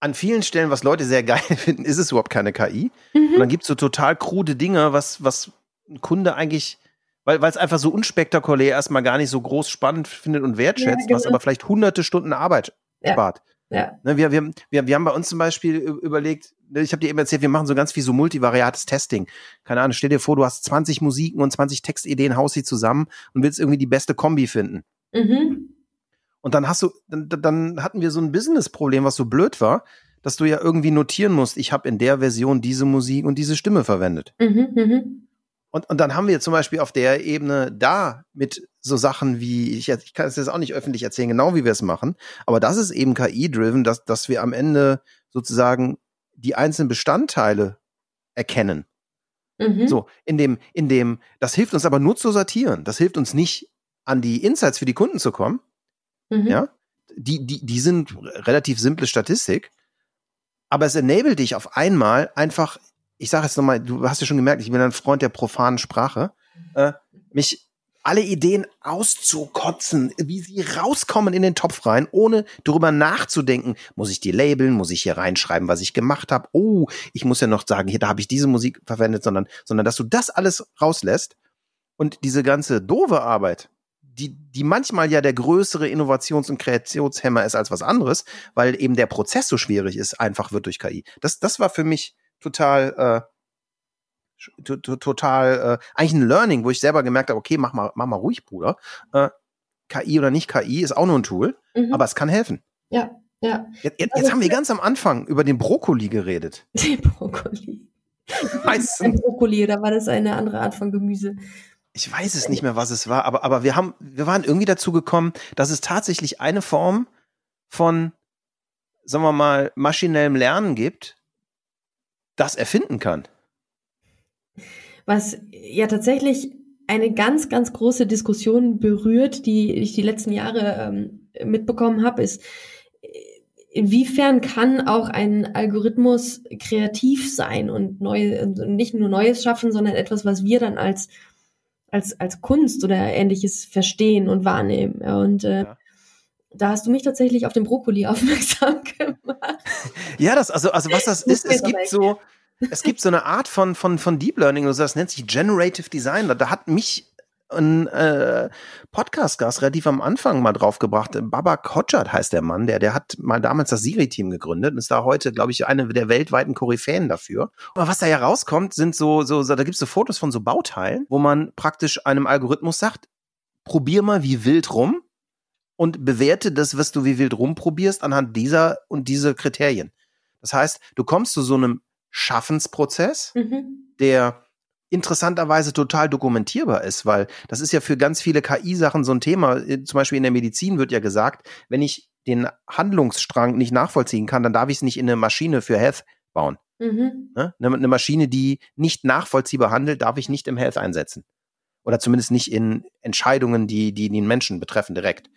an vielen Stellen, was Leute sehr geil finden, ist es überhaupt keine KI. Mhm. Und dann gibt es so total krude Dinge, was, was ein Kunde eigentlich, weil es einfach so unspektakulär erstmal gar nicht so groß spannend findet und wertschätzt, ja, genau. was aber vielleicht hunderte Stunden Arbeit ja. spart. Ja. Ne, wir, wir, wir, wir haben bei uns zum Beispiel überlegt, ne, ich habe dir eben erzählt, wir machen so ganz viel so multivariates Testing. Keine Ahnung, stell dir vor, du hast 20 Musiken und 20 Textideen, haust sie zusammen und willst irgendwie die beste Kombi finden. Mhm. Und dann hast du, dann, dann hatten wir so ein Business-Problem, was so blöd war, dass du ja irgendwie notieren musst, ich habe in der Version diese Musik und diese Stimme verwendet. Mhm, mhm. Und, und dann haben wir zum Beispiel auf der Ebene da mit so Sachen wie, ich, ich kann es jetzt auch nicht öffentlich erzählen, genau wie wir es machen, aber das ist eben KI-driven, dass, dass wir am Ende sozusagen die einzelnen Bestandteile erkennen. Mhm. So, in dem, in dem, das hilft uns aber nur zu sortieren. Das hilft uns nicht an die Insights für die Kunden zu kommen, Mhm. ja, die, die, die sind relativ simple Statistik, aber es enabled dich auf einmal einfach, ich sage jetzt nochmal, du hast ja schon gemerkt, ich bin ein Freund der profanen Sprache, äh, mich alle Ideen auszukotzen, wie sie rauskommen in den Topf rein, ohne darüber nachzudenken, muss ich die labeln, muss ich hier reinschreiben, was ich gemacht habe, oh, ich muss ja noch sagen, hier, da habe ich diese Musik verwendet, sondern, sondern dass du das alles rauslässt. Und diese ganze doofe Arbeit, die, die manchmal ja der größere Innovations- und Kreationshemmer ist als was anderes, weil eben der Prozess so schwierig ist, einfach wird durch KI. Das, das war für mich total, äh, to- to- total, äh, eigentlich ein Learning, wo ich selber gemerkt habe, okay, mach mal, mach mal ruhig, Bruder. Äh, KI oder nicht KI ist auch nur ein Tool, Mhm. aber es kann helfen. ja, ja. Jetzt, jetzt, Also haben wir ganz am Anfang über den Brokkoli geredet. Die Brokkoli. Weißt du? Ein Brokkoli, oder war das eine andere Art von Gemüse? Ich weiß es nicht mehr, was es war, aber, aber wir haben, wir waren irgendwie dazu gekommen, dass es tatsächlich eine Form von, sagen wir mal, maschinellem Lernen gibt, das erfinden kann. was ja tatsächlich eine ganz, ganz große Diskussion berührt, die ich die letzten Jahre ähm, mitbekommen habe, ist, äh, inwiefern kann auch ein Algorithmus kreativ sein und neu, nicht nur Neues schaffen, sondern etwas, was wir dann als als als Kunst oder ähnliches verstehen und wahrnehmen. Und äh, Ja. Da hast du mich tatsächlich auf den Brokkoli aufmerksam gemacht. Ja, das, also, also was das ist, es gibt so, es gibt so eine Art von, von, von Deep Learning, also das nennt sich Generative Design. Da, da hat mich ein äh, Podcast-Gast relativ am Anfang mal draufgebracht. Babak Hodjat heißt der Mann, der, der hat mal damals das Siri-Team gegründet und ist da heute, glaube ich, eine der weltweiten Koryphäen dafür. Aber was da ja rauskommt, sind so, so, so da gibt's so Fotos von so Bauteilen, wo man praktisch einem Algorithmus sagt, probier mal wie wild rum und bewerte das, was du wie wild rumprobierst, anhand dieser und dieser Kriterien. Das heißt, du kommst zu so einem Schaffensprozess, Mhm. der interessanterweise total dokumentierbar ist, weil das ist ja für ganz viele KI-Sachen so ein Thema. Äh, Zum Beispiel in der Medizin wird ja gesagt, wenn ich den Handlungsstrang nicht nachvollziehen kann, dann darf ich es nicht in eine Maschine für Health bauen. Mhm. Ne? Eine, Maschine, die nicht nachvollziehbar handelt, darf ich nicht im Health einsetzen. Oder zumindest nicht in Entscheidungen, die, die den Menschen betreffen direkt.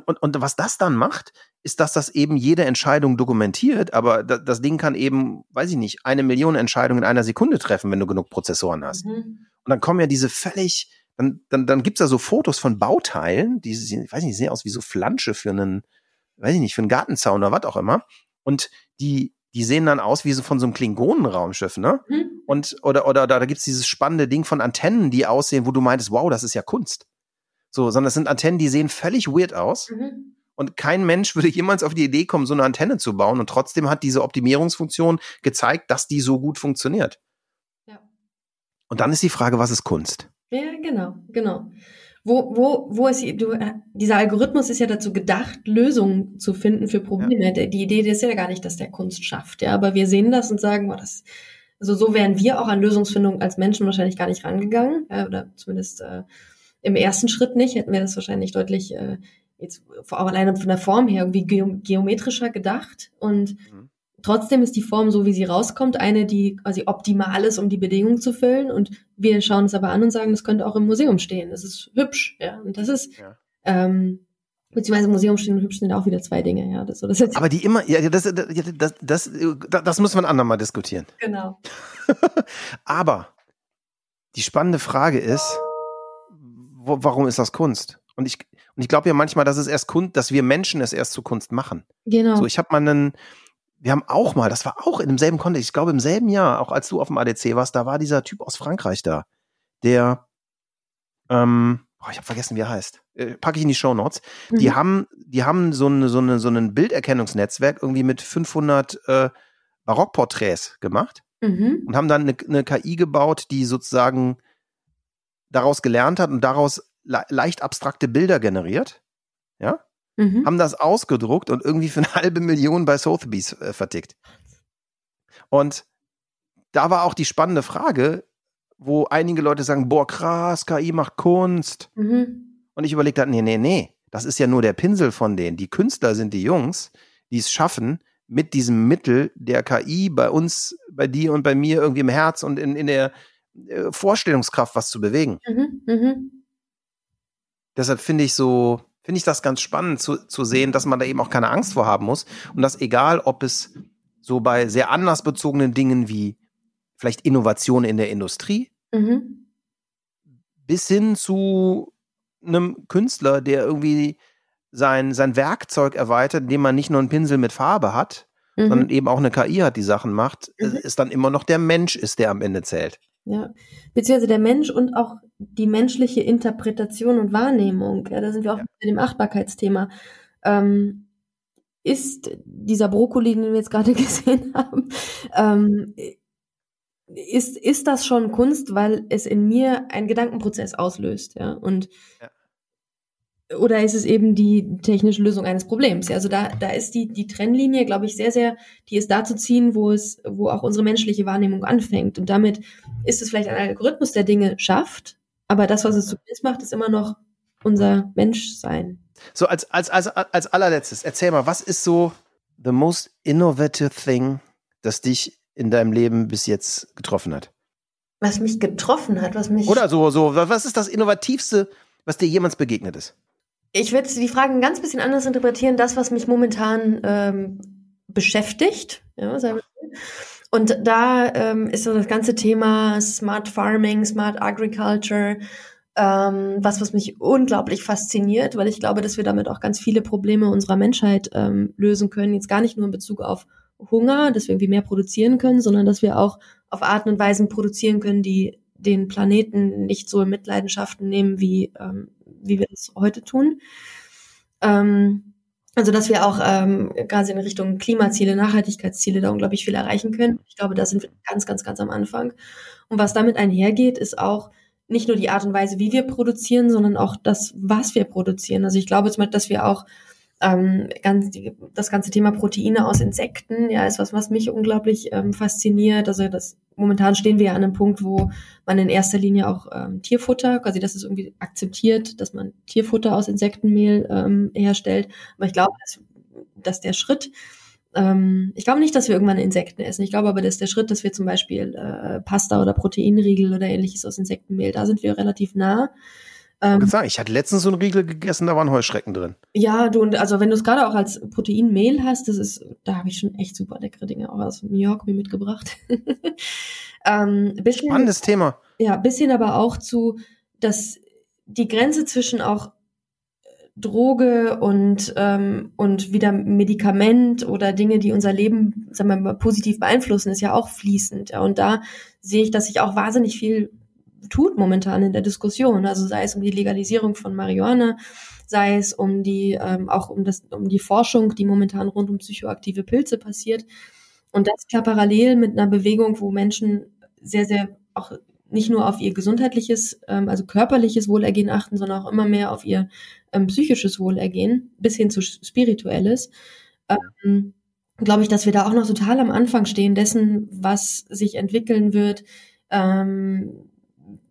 Und, und, und was das dann macht, ist, dass das eben jede Entscheidung dokumentiert, aber da, das Ding kann eben, weiß ich nicht, eine Million Entscheidungen in einer Sekunde treffen, wenn du genug Prozessoren hast. Mhm. Und dann kommen ja diese völlig, dann, dann, dann gibt's da so Fotos von Bauteilen, die, sehen- ich weiß nicht, sehen aus wie so Flansche für einen, weiß ich nicht, für einen Gartenzaun oder was auch immer. Und die, die sehen dann aus wie so von so einem Klingonenraumschiff, ne? Mhm. Und, oder, oder, oder da gibt's dieses spannende Ding von Antennen, die aussehen, wo du meintest, wow, das ist ja Kunst. So, sondern es sind Antennen, die sehen völlig weird aus. Mhm. Und kein Mensch würde jemals auf die Idee kommen, so eine Antenne zu bauen. Und trotzdem hat diese Optimierungsfunktion gezeigt, dass die so gut funktioniert. Ja. Und dann ist die Frage, was ist Kunst? Ja, genau, genau. Wo, wo, wo ist die- du, äh, dieser Algorithmus ist ja dazu gedacht, Lösungen zu finden für Probleme. Der- Die Idee ist ja gar nicht, dass der Kunst schafft, ja, aber wir sehen das und sagen, boah, das, also so wären wir auch an Lösungsfindung als Menschen wahrscheinlich gar nicht rangegangen, ja, oder zumindest äh, im ersten Schritt nicht, hätten wir das wahrscheinlich deutlich äh, jetzt vor alleine von der Form her irgendwie geo geometrischer gedacht und Mhm. Trotzdem ist die Form, so wie sie rauskommt, eine, die quasi optimal ist, um die Bedingungen zu füllen. Und wir schauen es aber an und sagen, das könnte auch im Museum stehen. Das ist hübsch, ja. Und das ist, Ja. ähm, beziehungsweise im Museum stehen und hübsch sind auch wieder zwei Dinge, ja. Das, so, das Aber die immer, ja, das, das, das, das, das muss man andermal diskutieren. genau. Aber die spannende Frage ist, wo, warum ist das Kunst? Und ich, und ich glaube ja manchmal, dass es erst Kunst, dass wir Menschen es erst zu Kunst machen. Genau. So, ich habe mal einen, wir haben auch mal, das war auch in demselben Kontext, ich glaube im selben Jahr, auch als du auf dem ADC warst, da war dieser Typ aus Frankreich da, der, ähm, boah, ich habe vergessen, wie er heißt. Äh, packe ich in die Show Notes. Die Mhm. haben, die haben so eine, so eine, so ein Bilderkennungsnetzwerk irgendwie mit 500 äh, Barockporträts gemacht Mhm. und haben dann eine, eine KI gebaut, die sozusagen daraus gelernt hat und daraus le leicht abstrakte Bilder generiert. Ja, Mhm. haben das ausgedruckt und irgendwie für eine halbe Million bei Sotheby's äh, vertickt. Und da war auch die spannende Frage, wo einige Leute sagen, boah, krass, KI macht Kunst. Mhm. Und ich überlegt habe, nee, nee, nee, das ist ja nur der Pinsel von denen. Die Künstler sind die Jungs, die es schaffen, mit diesem Mittel der KI bei uns, bei dir und bei mir irgendwie im Herz und in, in der äh, Vorstellungskraft was zu bewegen. Mhm. Mhm. deshalb finde ich so, finde ich das ganz spannend zu, zu sehen, dass man da eben auch keine Angst vor haben muss. Und dass egal, ob es so bei sehr anlassbezogenen Dingen wie vielleicht Innovation in der Industrie Mhm. bis hin zu einem Künstler, der irgendwie sein, sein Werkzeug erweitert, indem man nicht nur einen Pinsel mit Farbe hat, sondern Mhm. eben auch eine KI hat, die Sachen macht, äh, Mhm. es dann immer noch der Mensch ist, der am Ende zählt. Ja, beziehungsweise der Mensch und auch die menschliche Interpretation und Wahrnehmung. Ja, da sind wir auch Ja. mit dem Achtbarkeitsthema. Ähm, ist dieser Brokkoli, den wir jetzt gerade gesehen haben, ähm, ist, ist das schon Kunst, weil es in mir einen Gedankenprozess auslöst, ja? Und oder ist es eben die technische Lösung eines Problems? Ja, also da, da ist die, die Trennlinie, glaube ich, sehr, sehr, die ist da zu ziehen, wo es, wo auch unsere menschliche Wahrnehmung anfängt. Und damit ist es vielleicht ein Algorithmus, der Dinge schafft, aber das, was es zu Kunst macht, ist immer noch unser Menschsein. So, als, als, als, als allerletztes, erzähl mal, was ist so the most innovative thing, das dich in deinem Leben bis jetzt getroffen hat? Was mich getroffen hat, was mich. Oder so, so, was ist das Innovativste, was dir jemals begegnet ist? Ich würde die Frage ein ganz bisschen anders interpretieren. Das, was mich momentan ähm, beschäftigt, ja, sagen wir so. und da ähm, ist so das ganze Thema Smart Farming, Smart Agriculture, ähm, was, was mich unglaublich fasziniert, weil ich glaube, dass wir damit auch ganz viele Probleme unserer Menschheit ähm, lösen können. Jetzt gar nicht nur in Bezug auf Hunger, dass wir irgendwie mehr produzieren können, sondern dass wir auch auf Arten und Weisen produzieren können, die den Planeten nicht so in Mitleidenschaften nehmen, wie, ähm, wie wir das heute tun. Ähm, also, dass wir auch ähm, quasi in Richtung Klimaziele, Nachhaltigkeitsziele da unglaublich viel erreichen können. Ich glaube, da sind wir ganz, ganz, ganz am Anfang. Und was damit einhergeht, ist auch nicht nur die Art und Weise, wie wir produzieren, sondern auch das, was wir produzieren. Also ich glaube zum Beispiel, dass wir auch ähm, ganz, das ganze Thema Proteine aus Insekten, ja, ist was, was mich unglaublich ähm, fasziniert. Also das momentan stehen wir ja an einem Punkt, wo man in erster Linie auch ähm, Tierfutter, quasi das ist irgendwie akzeptiert, dass man Tierfutter aus Insektenmehl ähm, herstellt. Aber ich glaube, dass, dass der Schritt, ähm, ich glaube nicht, dass wir irgendwann Insekten essen. Ich glaube aber, dass der Schritt, dass wir zum Beispiel äh, Pasta oder Proteinriegel oder ähnliches aus Insektenmehl, da sind wir relativ nah. Ich kann sagen, ich hatte letztens so einen Riegel gegessen, da waren Heuschrecken drin. Ja, du, und also wenn du es gerade auch als Proteinmehl hast, das ist, da habe ich schon echt super leckere Dinge auch aus New York mir mitgebracht. ähm, bisschen, Spannendes Thema. Ja, bisschen aber auch zu, dass die Grenze zwischen auch Droge und, ähm, und wieder Medikament oder Dinge, die unser Leben, sagen wir mal, positiv beeinflussen, ist ja auch fließend. Ja. Und da sehe ich, dass sich auch wahnsinnig viel tut momentan in der Diskussion. Also sei es um die Legalisierung von Marihuana, sei es um die ähm, auch um das um die Forschung, die momentan rund um psychoaktive Pilze passiert. Und das klar parallel mit einer Bewegung, wo Menschen sehr sehr auch nicht nur auf ihr gesundheitliches, ähm, also körperliches Wohlergehen achten, sondern auch immer mehr auf ihr ähm, psychisches Wohlergehen bis hin zu spirituelles. Ähm, Glaube ich, dass wir da auch noch total am Anfang stehen dessen, was sich entwickeln wird. Ähm,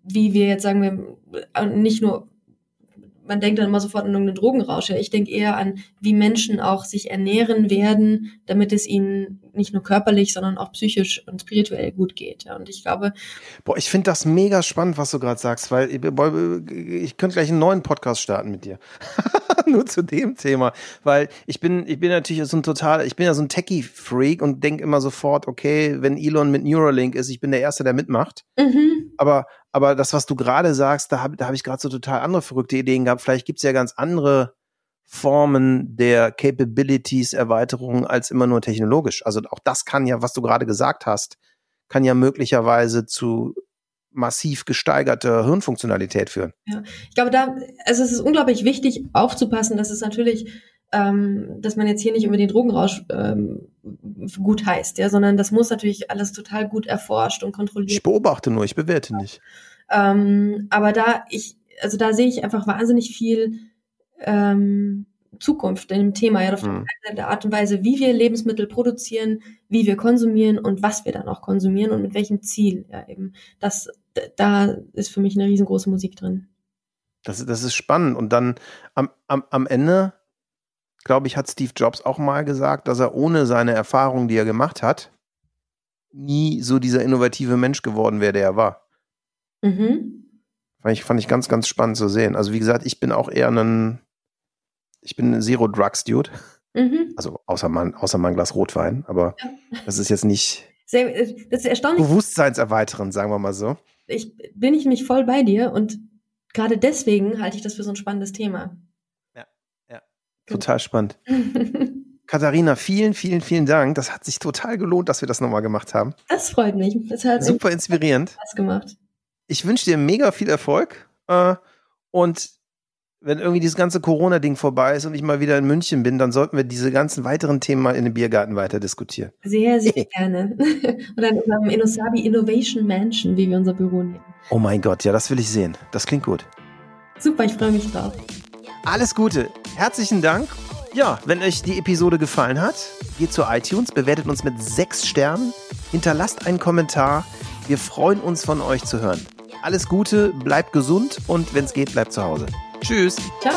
wie wir jetzt sagen wir nicht nur man denkt dann immer sofort an irgendeinen Drogenrausch. Ich denke eher an, wie Menschen auch sich ernähren werden, damit es ihnen nicht nur körperlich, sondern auch psychisch und spirituell gut geht. Und ich glaube. Boah, ich finde das mega spannend, was du gerade sagst, weil ich könnte gleich einen neuen Podcast starten mit dir. nur zu dem Thema. Weil ich bin, ich bin natürlich so ein total, ich bin ja so ein Techie-Freak und denke immer sofort, okay, wenn Elon mit Neuralink ist, ich bin der Erste, der mitmacht. Mhm. Aber, aber das, was du gerade sagst, da habe da hab ich gerade so total andere verrückte Ideen gehabt. Vielleicht gibt's ja ganz andere Formen der Capabilities, Erweiterungen als immer nur technologisch. Also auch das kann ja, was du gerade gesagt hast, kann ja möglicherweise zu massiv gesteigerter Hirnfunktionalität führen. Ja, ich glaube, da, also es ist unglaublich wichtig aufzupassen, dass es natürlich, ähm, dass man jetzt hier nicht über den Drogenrausch ähm, gut heißt, ja, sondern das muss natürlich alles total gut erforscht und kontrolliert. Ich beobachte nur, ich bewerte nicht. Ähm, aber da ich, also da sehe ich einfach wahnsinnig viel ähm, Zukunft in dem Thema, ja, auf Mhm. der Art und Weise, wie wir Lebensmittel produzieren, wie wir konsumieren und was wir dann auch konsumieren und mit welchem Ziel, ja, eben. Das, da ist für mich eine riesengroße Musik drin. Das, das ist spannend. Und dann am, am, am Ende, glaube ich, hat Steve Jobs auch mal gesagt, dass er ohne seine Erfahrung, die er gemacht hat, nie so dieser innovative Mensch geworden wäre, der er war. Mhm. Fand ich, fand ich ganz, ganz spannend zu sehen. Also wie gesagt, ich bin auch eher ein, ich bin ein Zero Drugs Dude. Mhm. Also außer mein, außer mein Glas Rotwein, aber ja. das ist jetzt nicht Sehr, das ist erstaunlich. Bewusstseinserweiternd, sagen wir mal so. Ich bin ich mich voll bei dir und gerade deswegen halte ich das für so ein spannendes Thema. Ja. Total spannend. Katharina, vielen, vielen, vielen Dank. Das hat sich total gelohnt, dass wir das nochmal gemacht haben. Das freut mich. Das hat Super inspirierend. Spaß gemacht. Ich wünsche dir mega viel Erfolg. Äh, und wenn irgendwie dieses ganze Corona-Ding vorbei ist und ich mal wieder in München bin, dann sollten wir diese ganzen weiteren Themen mal in den Biergarten weiter diskutieren. Sehr, sehr gerne. Oder in unserem Inosabi Innovation Mansion, wie wir unser Büro nehmen. Oh mein Gott, ja, das will ich sehen. Das klingt gut. Super, ich freue mich drauf. Alles Gute. Herzlichen Dank. Ja, wenn euch die Episode gefallen hat, geht zu iTunes, bewertet uns mit sechs Sternen, hinterlasst einen Kommentar. Wir freuen uns von euch zu hören. Alles Gute, bleibt gesund und wenn es geht, bleibt zu Hause. Tschüss. Ciao.